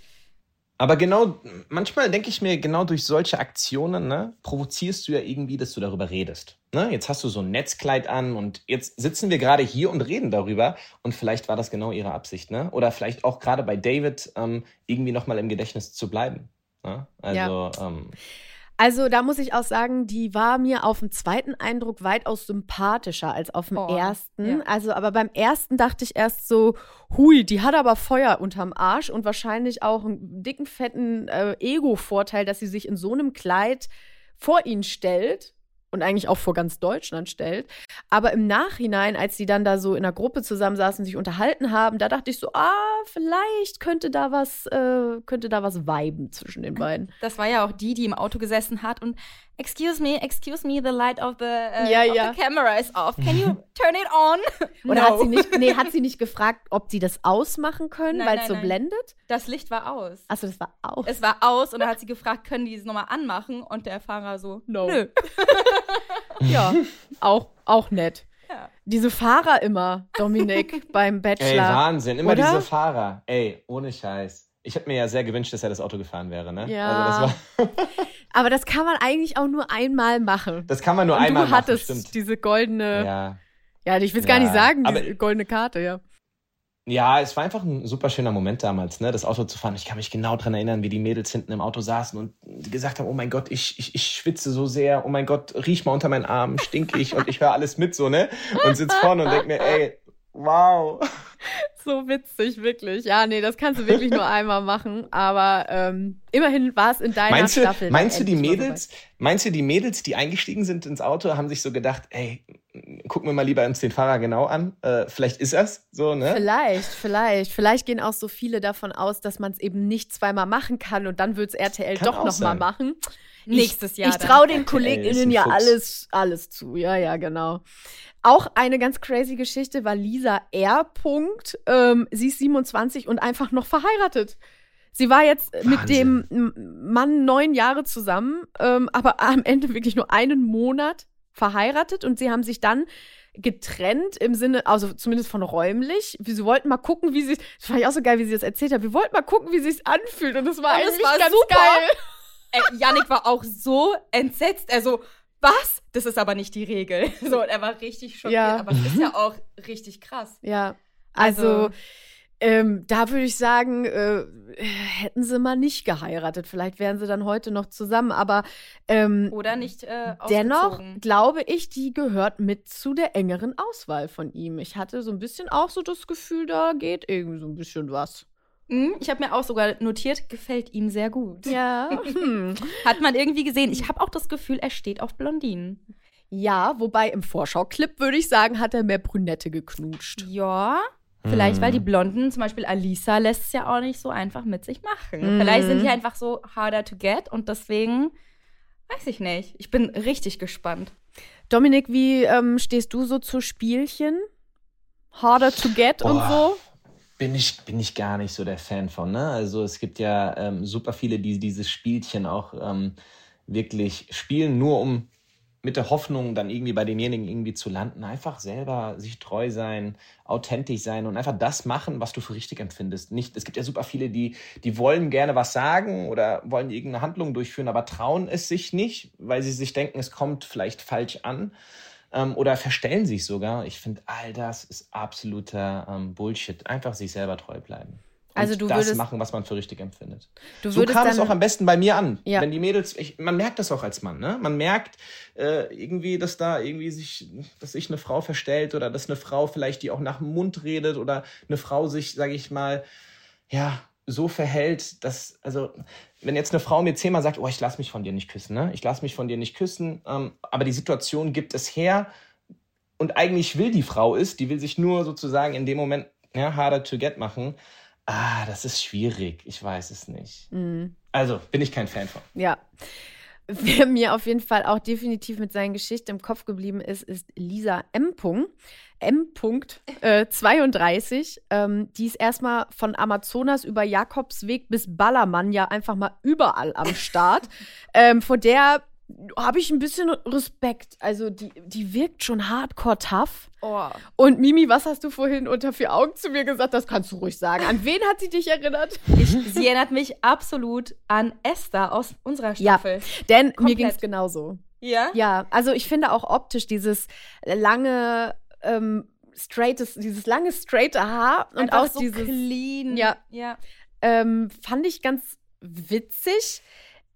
Aber genau, manchmal denke ich mir, genau durch solche Aktionen, ne, provozierst du ja irgendwie, dass du darüber redest. Ne? Jetzt hast du so ein Netzkleid an und jetzt sitzen wir gerade hier und reden darüber und vielleicht war das genau ihre Absicht, ne? Oder vielleicht auch gerade bei David ähm, irgendwie nochmal im Gedächtnis zu bleiben. Ne? Also, ja. ähm, also da muss ich auch sagen, die war mir auf dem zweiten Eindruck weitaus sympathischer als auf dem oh, ersten. Ja. Also, aber beim ersten dachte ich erst so, hui, die hat aber Feuer unterm Arsch und wahrscheinlich auch einen dicken, fetten äh, Ego-Vorteil, dass sie sich in so einem Kleid vor ihn stellt und eigentlich auch vor ganz Deutschland stellt. Aber im Nachhinein, als sie dann da so in einer Gruppe zusammensaßen, sich unterhalten haben, da dachte ich so, ah, vielleicht könnte da was, äh, könnte da was viben zwischen den beiden. Das war ja auch die, die im Auto gesessen hat und Excuse me, excuse me, the light of the, uh, ja, of ja. the camera is off. Can you turn it on? Oder no. hat sie nicht, nee, hat sie nicht gefragt, ob sie das ausmachen können, weil es so nein. blendet? Das Licht war aus. Achso, das war aus. Es war aus und dann hat sie gefragt, können die es nochmal anmachen? Und der Fahrer so, no. nö. ja, auch, auch nett. Ja. Diese Fahrer immer, Dominik, beim Bachelor. Ey, Wahnsinn, immer Oder? diese Fahrer. Ey, ohne Scheiß. Ich hätte mir ja sehr gewünscht, dass er das Auto gefahren wäre, ne? Ja. Also das, war Aber das kann man eigentlich auch nur einmal machen. das kann man nur Und einmal du machen, hattest stimmt. diese goldene, ja, Ja. ich will es gar Ja, nicht sagen, diese goldene Karte, ja. ja, es war einfach ein super schöner Moment damals, ne? Das Auto zu fahren. Ich kann mich genau dran erinnern, wie die Mädels hinten im Auto saßen und gesagt haben, oh mein Gott, ich, ich, ich schwitze so sehr, oh mein Gott, riech mal unter meinen Armen, stink ich und ich höre alles mit so, ne? Und sitz vorne und denk mir, ey, wow. So witzig, wirklich. Ja, nee, das kannst du wirklich nur einmal machen. Aber ähm, immerhin war es in deiner Meinst du, Staffel. meinst du die Mädels, meinst du die Mädels, die eingestiegen sind ins Auto, haben sich so gedacht, ey, gucken wir mal lieber uns den Fahrer genau an. Äh, vielleicht ist er's so, ne? Vielleicht, vielleicht. Vielleicht gehen auch so viele davon aus, dass man es eben nicht zweimal machen kann und dann wird es RTL Kann doch nochmal machen. Nächstes Jahr. Ich traue den KollegInnen ja alles, alles zu. Ja, ja, genau. Auch eine ganz crazy Geschichte war Lisa R. Punkt. Ähm, sie ist 27 und einfach noch verheiratet. Sie war jetzt mit dem Wahnsinn. M- Mann neun Jahre zusammen, ähm, aber am Ende wirklich nur einen Monat verheiratet und sie haben sich dann getrennt im Sinne, also zumindest von räumlich. Sie wollten mal gucken, wie sie, das fand ich auch so geil, wie sie das erzählt hat. Wir wollten mal gucken, wie sie es anfühlt und das war Und es eigentlich war ganz super. geil. Ey, Yannick war auch so entsetzt. Er so, was? Das ist aber nicht die Regel. So, und er war richtig schockiert. Ja. Aber das ist ja auch richtig krass. Ja, also, Also- ähm, da würde ich sagen, äh, hätten sie mal nicht geheiratet. Vielleicht wären sie dann heute noch zusammen. Aber ähm, Oder nicht äh, dennoch glaube ich, die gehört mit zu der engeren Auswahl von ihm. Ich hatte so ein bisschen auch so das Gefühl, da geht irgendwie so ein bisschen was. Hm, Ich habe mir auch sogar notiert, gefällt ihm sehr gut. Ja. hm. Hat man irgendwie gesehen. Ich habe auch das Gefühl, er steht auf Blondinen. Ja, wobei im Vorschauclip würde ich sagen, hat er mehr Brünette geknutscht. Ja. Vielleicht, weil die Hm. Blonden, zum Beispiel Alisa, lässt es ja auch nicht so einfach mit sich machen. Mhm. Vielleicht sind die einfach so harder to get und deswegen weiß ich nicht. Ich bin richtig gespannt. Dominik, wie ähm, stehst du so zu Spielchen? Harder to get und Boah. so? Bin ich, bin ich gar nicht so der Fan von, ne? Also es gibt ja ähm, super viele, die dieses Spielchen auch ähm, wirklich spielen, nur um mit der Hoffnung, dann irgendwie bei denjenigen irgendwie zu landen. Einfach selber sich treu sein, authentisch sein und einfach das machen, was du für richtig empfindest. Nicht, es gibt ja super viele, die, die wollen gerne was sagen oder wollen irgendeine Handlung durchführen, aber trauen es sich nicht, weil sie sich denken, es kommt vielleicht falsch an ähm, oder verstellen sich sogar. Ich finde, all das ist absoluter ähm, Bullshit. Einfach sich selber treu bleiben. Und Also du das würdest- machen, was man für richtig empfindet. Du So kam es auch am besten bei mir an. Ja. Wenn die Mädels, ich, man merkt das auch als Mann, ne? Man merkt äh, irgendwie, dass da irgendwie sich, dass sich eine Frau verstellt oder dass eine Frau vielleicht die auch nach dem Mund redet oder eine Frau sich, sage ich mal, ja, so verhält, dass, also, wenn jetzt eine Frau mir zehnmal sagt, oh, ich lass mich von dir nicht küssen, ne? Ich lass mich von dir nicht küssen, ähm, aber die Situation gibt es her und eigentlich will die Frau es, die will sich nur sozusagen in dem Moment ja, harder to get machen. Ah, das ist schwierig. Ich weiß es nicht. Mhm. Also, bin ich kein Fan von. Ja. Wer mir auf jeden Fall auch definitiv mit seinen Geschichten im Kopf geblieben ist, ist Lisa M. Punkt. M. Punkt, äh, 32. Ähm, die ist erstmal von Amazonas über Jakobsweg bis Ballermann ja einfach mal überall am Start. ähm, vor der habe ich ein bisschen Respekt. Also die, die wirkt schon hardcore tough. Oh. Und Mimi, was hast du vorhin unter vier Augen zu mir gesagt? Das kannst du ruhig sagen. An wen hat sie dich erinnert? Ich, sie erinnert mich absolut an Esther aus unserer Ja. Staffel. Denn mir Komplett. ging es genauso. Ja? Ja, also ich finde auch optisch dieses lange, ähm, straightes, dieses lange, straighte Haar und Einfach auch so dieses, clean. Ja. ja. ähm, fand ich ganz witzig.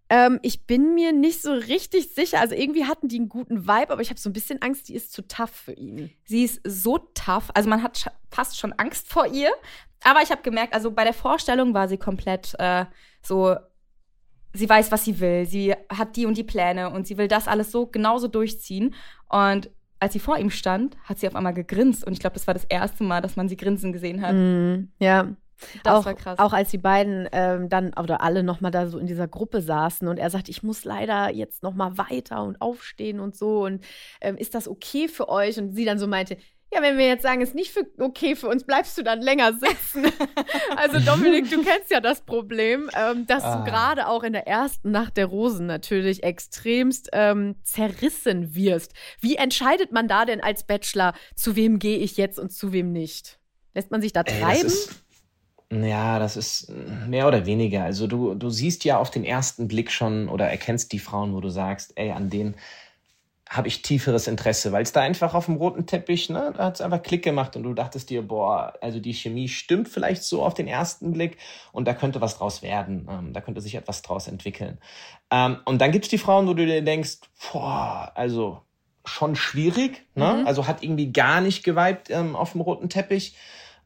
Ähm, ich bin mir nicht so richtig sicher. Also irgendwie hatten die einen guten Vibe, aber ich habe so ein bisschen Angst, die ist zu tough für ihn. Sie ist so tough. Also man hat fast schon Angst vor ihr. Aber ich habe gemerkt, also bei der Vorstellung war sie komplett äh, so sie weiß, was sie will. Sie hat die und die Pläne und sie will das alles so genauso durchziehen. Und als sie vor ihm stand, hat sie auf einmal gegrinst. Und ich glaube, das war das erste Mal, dass man sie grinsen gesehen hat. Mm, ja. Das auch, war krass. Auch als die beiden ähm, dann oder alle nochmal da so in dieser Gruppe saßen und er sagt, ich muss leider jetzt nochmal weiter und aufstehen und so. Und ähm, ist das okay für euch? Und sie dann so meinte, ja, wenn wir jetzt sagen, ist nicht für, okay für uns, bleibst du dann länger sitzen. also Dominik, du kennst ja das Problem, ähm, dass ah. du gerade auch in der ersten Nacht der Rosen natürlich extremst ähm, zerrissen wirst. Wie entscheidet man da denn als Bachelor, zu wem gehe ich jetzt und zu wem nicht? Lässt man sich da treiben? Ey, ja, das ist mehr oder weniger. Also du, du siehst ja auf den ersten Blick schon oder erkennst die Frauen, wo du sagst, ey, an denen habe ich tieferes Interesse, weil es da einfach auf dem roten Teppich, ne, da hat es einfach Klick gemacht und du dachtest dir, boah, also die Chemie stimmt vielleicht so auf den ersten Blick und da könnte was draus werden, ähm, da könnte sich etwas draus entwickeln. Ähm, und dann gibt's die Frauen, wo du dir denkst, boah, also schon schwierig, ne, mhm. also hat irgendwie gar nicht geweibt ähm, auf dem roten Teppich.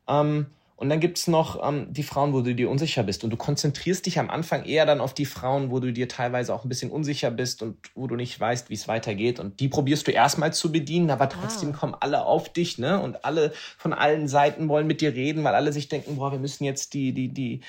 Ähm, und dann gibt's noch ähm, die Frauen, wo du dir unsicher bist. Und du konzentrierst dich am Anfang eher dann auf die Frauen, wo du dir teilweise auch ein bisschen unsicher bist und wo du nicht weißt, wie es weitergeht. Und die probierst du erstmal zu bedienen, aber trotzdem ah. kommen alle auf dich, ne? Und alle von allen Seiten wollen mit dir reden, weil alle sich denken, boah, wir müssen jetzt die, die, die,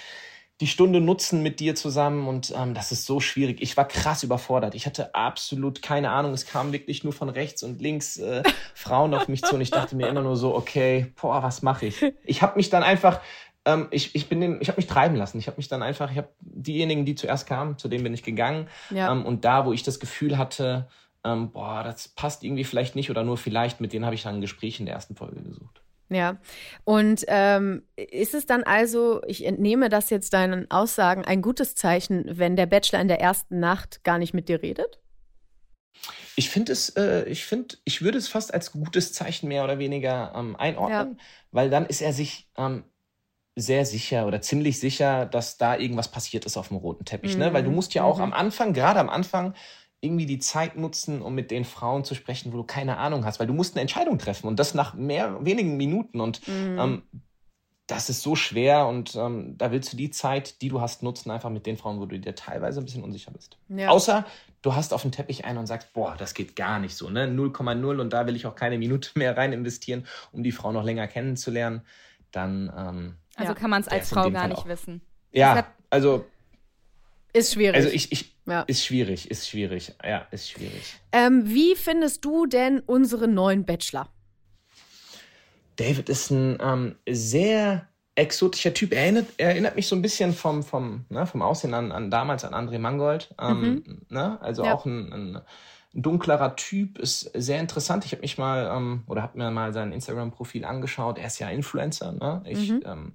die Stunde nutzen mit dir zusammen und ähm, das ist so schwierig. Ich war krass überfordert. Ich hatte absolut keine Ahnung. Es kam wirklich nur von rechts und links äh, Frauen auf mich zu und ich dachte mir immer nur so, okay, boah, was mache ich? Ich habe mich dann einfach, ähm, ich, ich bin, den, ich habe mich treiben lassen. Ich habe mich dann einfach, ich habe diejenigen, die zuerst kamen, zu denen bin ich gegangen ja. ähm, und da, wo ich das Gefühl hatte, ähm, boah, das passt irgendwie vielleicht nicht oder nur vielleicht, mit denen habe ich dann ein Gespräch in der ersten Folge gesucht. Ja, und ähm, ist es dann also, ich entnehme das jetzt deinen Aussagen, ein gutes Zeichen, wenn der Bachelor in der ersten Nacht gar nicht mit dir redet? Ich finde es, äh, ich finde, ich würde es fast als gutes Zeichen mehr oder weniger ähm, einordnen, ja. weil dann ist er sich ähm, sehr sicher oder ziemlich sicher, dass da irgendwas passiert ist auf dem roten Teppich. Mhm. Ne? Weil du mhm. musst ja auch mhm. am Anfang, gerade am Anfang, irgendwie die Zeit nutzen, um mit den Frauen zu sprechen, wo du keine Ahnung hast, weil du musst eine Entscheidung treffen und das nach mehr wenigen Minuten und mhm. ähm, das ist so schwer und ähm, da willst du die Zeit, die du hast, nutzen, einfach mit den Frauen, wo du dir teilweise ein bisschen unsicher bist. Ja. Außer du hast auf den Teppich einen und sagst, boah, das geht gar nicht so, ne? 0,0 und da will ich auch keine Minute mehr rein investieren, um die Frau noch länger kennenzulernen. Dann. Ähm, also ja. kann man es als Frau gar Fall nicht auch. wissen. Ja, also. Ist schwierig. Also ich, ich, ja. Ist schwierig, ist schwierig. Ja, ist schwierig. Ähm, wie findest du denn unsere neuen Bachelor? David ist ein ähm, sehr exotischer Typ. Er erinnert, er erinnert mich so ein bisschen vom, vom, ne, vom Aussehen an, an damals an André Mangold. Ähm, mhm. ne? Also ja. auch ein, ein, dunklerer Typ, ist sehr interessant. Ich habe mich mal ähm, oder habe mir mal sein Instagram-Profil angeschaut. Er ist ja Influencer. Ne? Ich mhm. ähm,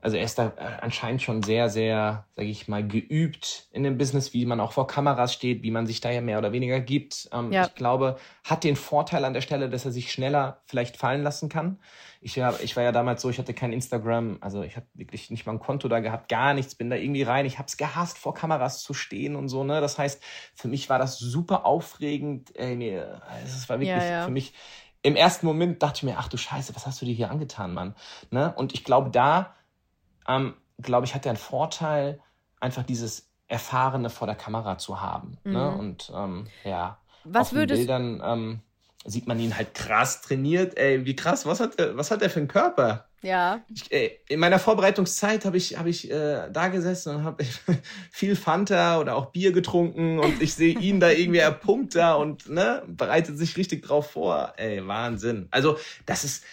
also er ist da äh, anscheinend schon sehr, sehr, sage ich mal, geübt in dem Business, wie man auch vor Kameras steht, wie man sich da ja mehr oder weniger gibt. Ähm, ja. Ich glaube, hat den Vorteil an der Stelle, dass er sich schneller vielleicht fallen lassen kann. Ich, ja, ich war ja damals so, ich hatte kein Instagram, also ich habe wirklich nicht mal ein Konto da gehabt, gar nichts, bin da irgendwie rein. Ich habe es gehasst, vor Kameras zu stehen und so. Ne, das heißt, für mich war das super aufregend. Ey, mir, es war wirklich ja. für mich. Im ersten Moment dachte ich mir, ach du Scheiße, was hast du dir hier angetan, Mann? Ne? Und ich glaube, da ähm, glaube ich, hat er einen Vorteil, einfach dieses Erfahrene vor der Kamera zu haben. Ne? Mhm. Ne? Und ähm, ja, was auf den Bildern ähm, sieht man ihn halt krass trainiert. Ey, wie krass, was hat er, was hat er für einen Körper? Ja. Ich, ey, in meiner Vorbereitungszeit habe ich, hab ich äh, da gesessen und habe viel Fanta oder auch Bier getrunken und ich sehe ihn da irgendwie, er pumpt da und ne, bereitet sich richtig drauf vor. Ey, Wahnsinn. Also, das ist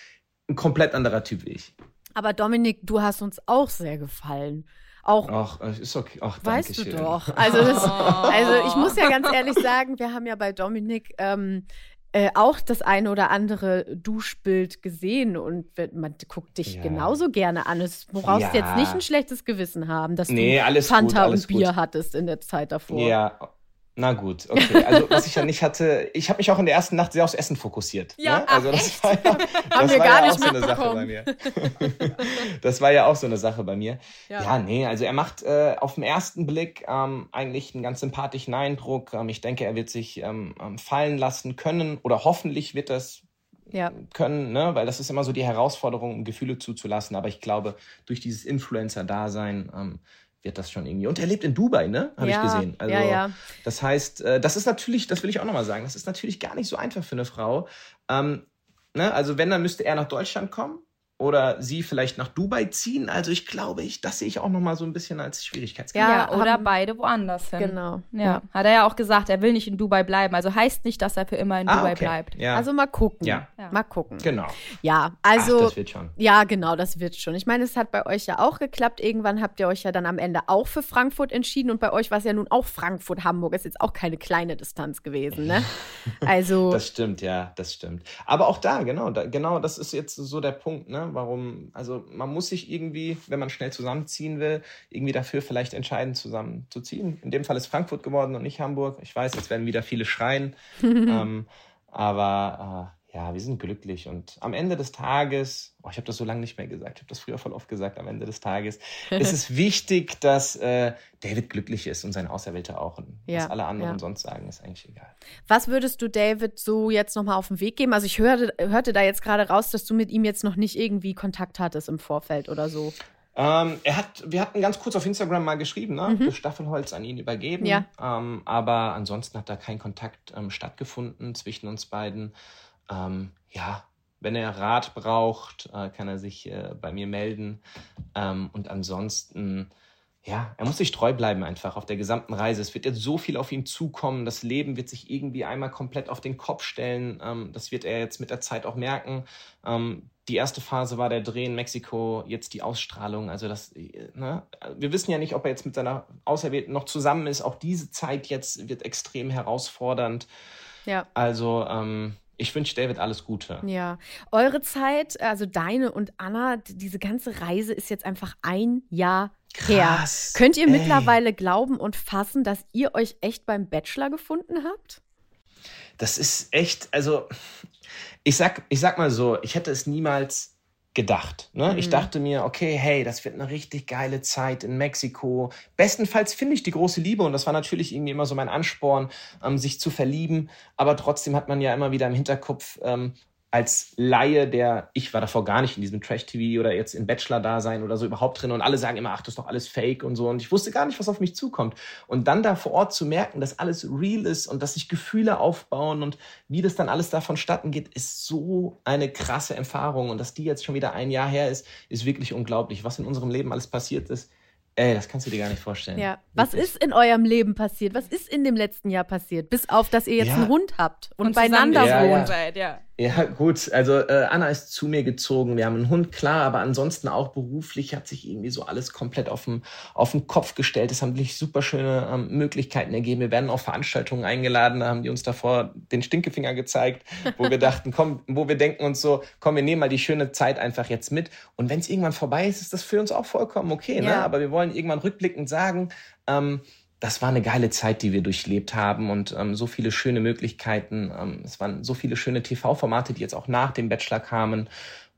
ein komplett anderer Typ wie ich. Aber Dominik, du hast uns auch sehr gefallen. Auch, Ach, ist okay. Ach, weißt du doch. Also, das, also ich muss ja ganz ehrlich sagen, wir haben ja bei Dominik ähm, äh, auch das eine oder andere Duschbild gesehen und man guckt dich ja. genauso gerne an. Du brauchst ja. jetzt nicht ein schlechtes Gewissen haben, dass nee, du Fanta gut, und Bier gut. hattest in der Zeit davor. Ja, na gut, okay. Also was ich ja nicht hatte, ich habe mich auch in der ersten Nacht sehr aufs Essen fokussiert. Ja, ne? also das echt? war ja, Haben wir gar ja nicht auch so eine Sache bei mir. das war ja auch so eine Sache bei mir. Ja, ja nee, also er macht äh, auf den ersten Blick ähm, eigentlich einen ganz sympathischen Eindruck. Ähm, ich denke, er wird sich ähm, ähm fallen lassen können oder hoffentlich wird das ja. können, ne? weil das ist immer so die Herausforderung, um Gefühle zuzulassen. Aber ich glaube, durch dieses Influencer-Dasein ähm, wird das schon irgendwie. Und er lebt in Dubai, ne? Habe ja, ich gesehen. Also, ja, ja. Das heißt, äh, das ist natürlich, das will ich auch nochmal sagen, das ist natürlich gar nicht so einfach für eine Frau. Ähm, ne? Also wenn, dann müsste er nach Deutschland kommen oder sie vielleicht nach Dubai ziehen. Also ich glaube, ich, das sehe ich auch noch mal so ein bisschen als Schwierigkeitsgrad. Ja, ja, oder beide woanders hin. Genau. Ja. ja. Hat er ja auch gesagt, er will nicht in Dubai bleiben. Also heißt nicht, dass er für immer in ah, Dubai okay. bleibt. Ja. Also mal gucken. Ja. Mal gucken. Genau. Ja, also. Ach, das wird schon. Ja, genau, das wird schon. Ich meine, es hat bei euch ja auch geklappt. Irgendwann habt ihr euch ja dann am Ende auch für Frankfurt entschieden und bei euch war es ja nun auch Frankfurt, Hamburg. Ist jetzt auch keine kleine Distanz gewesen, ne? Also. das stimmt, ja, das stimmt. Aber auch da, genau, da, genau, das ist jetzt so der Punkt, ne? Warum, also also man muss sich irgendwie, wenn man schnell zusammenziehen will, irgendwie dafür vielleicht entscheiden, zusammenzuziehen. In dem Fall ist Frankfurt geworden und nicht Hamburg. Ich weiß, jetzt werden wieder viele schreien. ähm, aber äh, ja, wir sind glücklich. Und am Ende des Tages, oh, ich habe das so lange nicht mehr gesagt, ich habe das früher voll oft gesagt, am Ende des Tages, ist es wichtig, dass äh, David glücklich ist und sein Auserwählter auch. Und ja, was alle anderen ja. sonst sagen, ist eigentlich egal. Was würdest du David so jetzt nochmal auf den Weg geben? Also ich hörte, hörte da jetzt gerade raus, dass du mit ihm jetzt noch nicht irgendwie Kontakt hattest im Vorfeld oder so. Ähm, er hat, wir hatten ganz kurz auf Instagram mal geschrieben, ne? Mhm. Staffelholz an ihn übergeben. Ja. Ähm, aber ansonsten hat da kein Kontakt ähm, stattgefunden zwischen uns beiden. Ähm, ja, wenn er Rat braucht, äh, kann er sich äh, bei mir melden. Ähm, und ansonsten, ja, er muss sich treu bleiben einfach auf der gesamten Reise. Es wird jetzt so viel auf ihn zukommen. Das Leben wird sich irgendwie einmal komplett auf den Kopf stellen. Ähm, das wird er jetzt mit der Zeit auch merken. Ähm, die erste Phase war der Dreh in Mexiko, jetzt die Ausstrahlung. Also das, ne? wir wissen ja nicht, ob er jetzt mit seiner Auserwählten noch zusammen ist. Auch diese Zeit jetzt wird extrem herausfordernd. Ja. Also ähm, ich wünsche David alles Gute. Ja. Eure Zeit, also deine und Anna, diese ganze Reise ist jetzt einfach ein Jahr Krass, her. Könnt ihr ey. mittlerweile glauben und fassen, dass ihr euch echt beim Bachelor gefunden habt? Das ist echt, also ich sag, ich sag mal so, ich hätte es niemals gedacht. Ne? Mhm. Ich dachte mir, okay, hey, das wird eine richtig geile Zeit in Mexiko. Bestenfalls finde ich die große Liebe und das war natürlich irgendwie immer so mein Ansporn, ähm, sich zu verlieben. Aber trotzdem hat man ja immer wieder im Hinterkopf, ähm, als Laie, der, ich war davor gar nicht in diesem Trash-TV oder jetzt in Bachelor-Dasein oder so überhaupt drin und alle sagen immer, ach, das ist doch alles Fake und so und ich wusste gar nicht, was auf mich zukommt. Und dann da vor Ort zu merken, dass alles real ist und dass sich Gefühle aufbauen und wie das dann alles da vonstatten geht, ist so eine krasse Erfahrung und dass die jetzt schon wieder ein Jahr her ist, ist wirklich unglaublich. Was in unserem Leben alles passiert ist, Ey, das kannst du dir gar nicht vorstellen. Ja. Was ist in eurem Leben passiert? Was ist in dem letzten Jahr passiert? Bis auf, dass ihr jetzt ja. einen Hund habt und, und beieinander wohnt. Ja. ja. Ja, gut. Also äh, Anna ist zu mir gezogen. Wir haben einen Hund, klar, aber ansonsten auch beruflich hat sich irgendwie so alles komplett auf den, auf den Kopf gestellt. Es haben sich super schöne ähm, Möglichkeiten ergeben. Wir werden auf Veranstaltungen eingeladen, da haben die uns davor den Stinkefinger gezeigt, wo wir dachten, komm, wo wir denken uns so, komm, wir nehmen mal die schöne Zeit einfach jetzt mit. Und wenn es irgendwann vorbei ist, ist das für uns auch vollkommen okay. Ne? Aber wir wollen irgendwann rückblickend sagen, ähm, das war eine geile Zeit, die wir durchlebt haben und ähm, so viele schöne Möglichkeiten. Ähm, es waren so viele schöne TV-Formate, die jetzt auch nach dem Bachelor kamen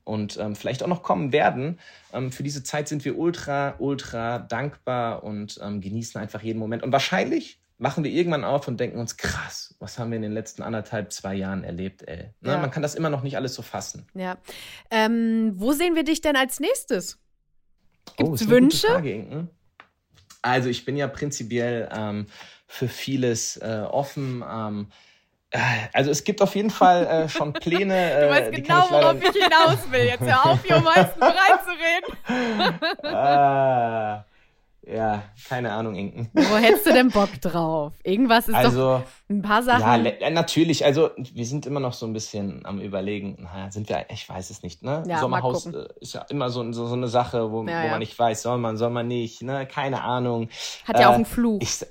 und ähm, vielleicht auch noch kommen werden. Ähm, für diese Zeit sind wir ultra, ultra dankbar und ähm, genießen einfach jeden Moment. Und wahrscheinlich machen wir irgendwann auf und denken uns, krass, was haben wir in den letzten anderthalb, zwei Jahren erlebt, ey. Ne? Ja. Man kann das immer noch nicht alles so fassen. Ja. Ähm, wo sehen wir dich denn als nächstes? Gibt es oh, Wünsche? Frage, also ich bin ja prinzipiell ähm, für vieles äh, offen. Ähm, äh, also es gibt auf jeden Fall äh, schon Pläne. Äh, du weißt genau, ich worauf ich hinaus will. Jetzt hör auf, hier um meisten reinzureden. ah, ja, keine Ahnung, Inken. Wo hättest du denn Bock drauf? Irgendwas ist also, doch ein paar Sachen. Ja, natürlich. Also wir sind immer noch so ein bisschen am überlegen. Naja, sind wir, ich weiß es nicht, ne? Ja, Sommerhaus äh, ist ja immer so, so, so eine Sache, wo, ja, wo man nicht weiß, soll man, soll man nicht, ne? Keine Ahnung. Hat ja äh, auch einen Fluch. Ich,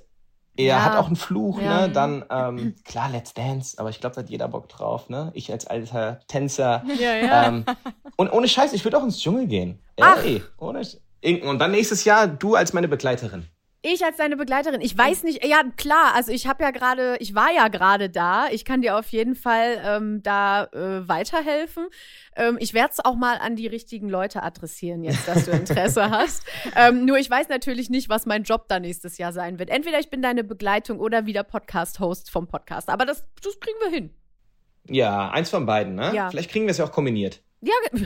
er ja. hat auch einen Fluch, ja. ne? Dann, ähm, klar, Let's Dance, aber ich glaube, da hat jeder Bock drauf, ne? Ich als alter Tänzer. Ja, ja. Ähm, und ohne Scheiß, ich würde auch ins Dschungel gehen. Ach. Ey, ohne Inken. Und dann nächstes Jahr du als meine Begleiterin. Ich als deine Begleiterin. Ich weiß nicht, ja klar, also ich habe ja gerade, ich war ja gerade da. Ich kann dir auf jeden Fall ähm, da äh, weiterhelfen. Ähm, ich werde es auch mal an die richtigen Leute adressieren, jetzt, dass du Interesse hast. Ähm, nur ich weiß natürlich nicht, was mein Job da nächstes Jahr sein wird. Entweder ich bin deine Begleitung oder wieder Podcast-Host vom Podcast. Aber das, das kriegen wir hin. Ja, eins von beiden, ne? Ja. Vielleicht kriegen wir es ja auch kombiniert. Ja,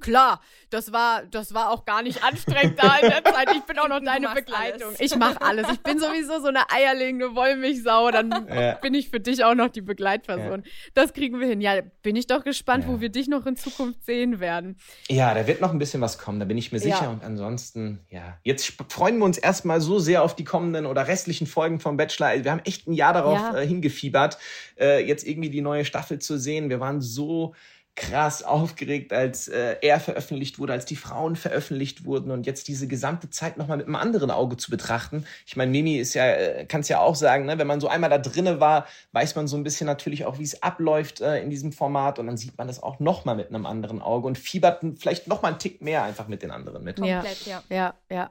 klar. Das war, das war auch gar nicht anstrengend da in der Zeit. Ich bin auch noch deine Begleitung. Alles. Ich mache alles. Ich bin sowieso so eine eierlegende Wollmilchsau. Dann ja. bin ich für dich auch noch die Begleitperson. Ja. Das kriegen wir hin. Ja, bin ich doch gespannt, ja. wo wir dich noch in Zukunft sehen werden. Ja, da wird noch ein bisschen was kommen, da bin ich mir sicher. Und ansonsten, ja, jetzt freuen wir uns erstmal so sehr auf die kommenden oder restlichen Folgen vom Bachelor. Wir haben echt ein Jahr darauf äh, hingefiebert, äh, jetzt irgendwie die neue Staffel zu sehen. Wir waren so krass aufgeregt, als äh, er veröffentlicht wurde, als die Frauen veröffentlicht wurden und jetzt diese gesamte Zeit nochmal mit einem anderen Auge zu betrachten. Ich meine, Mimi ist ja, äh, kann es ja auch sagen, ne? wenn man so einmal da drinne war, weiß man so ein bisschen natürlich auch, wie es abläuft äh, in diesem Format und dann sieht man das auch nochmal mit einem anderen Auge und fiebert vielleicht nochmal einen Tick mehr einfach mit den anderen mit. Ja, Komplett, ja. ja, ja.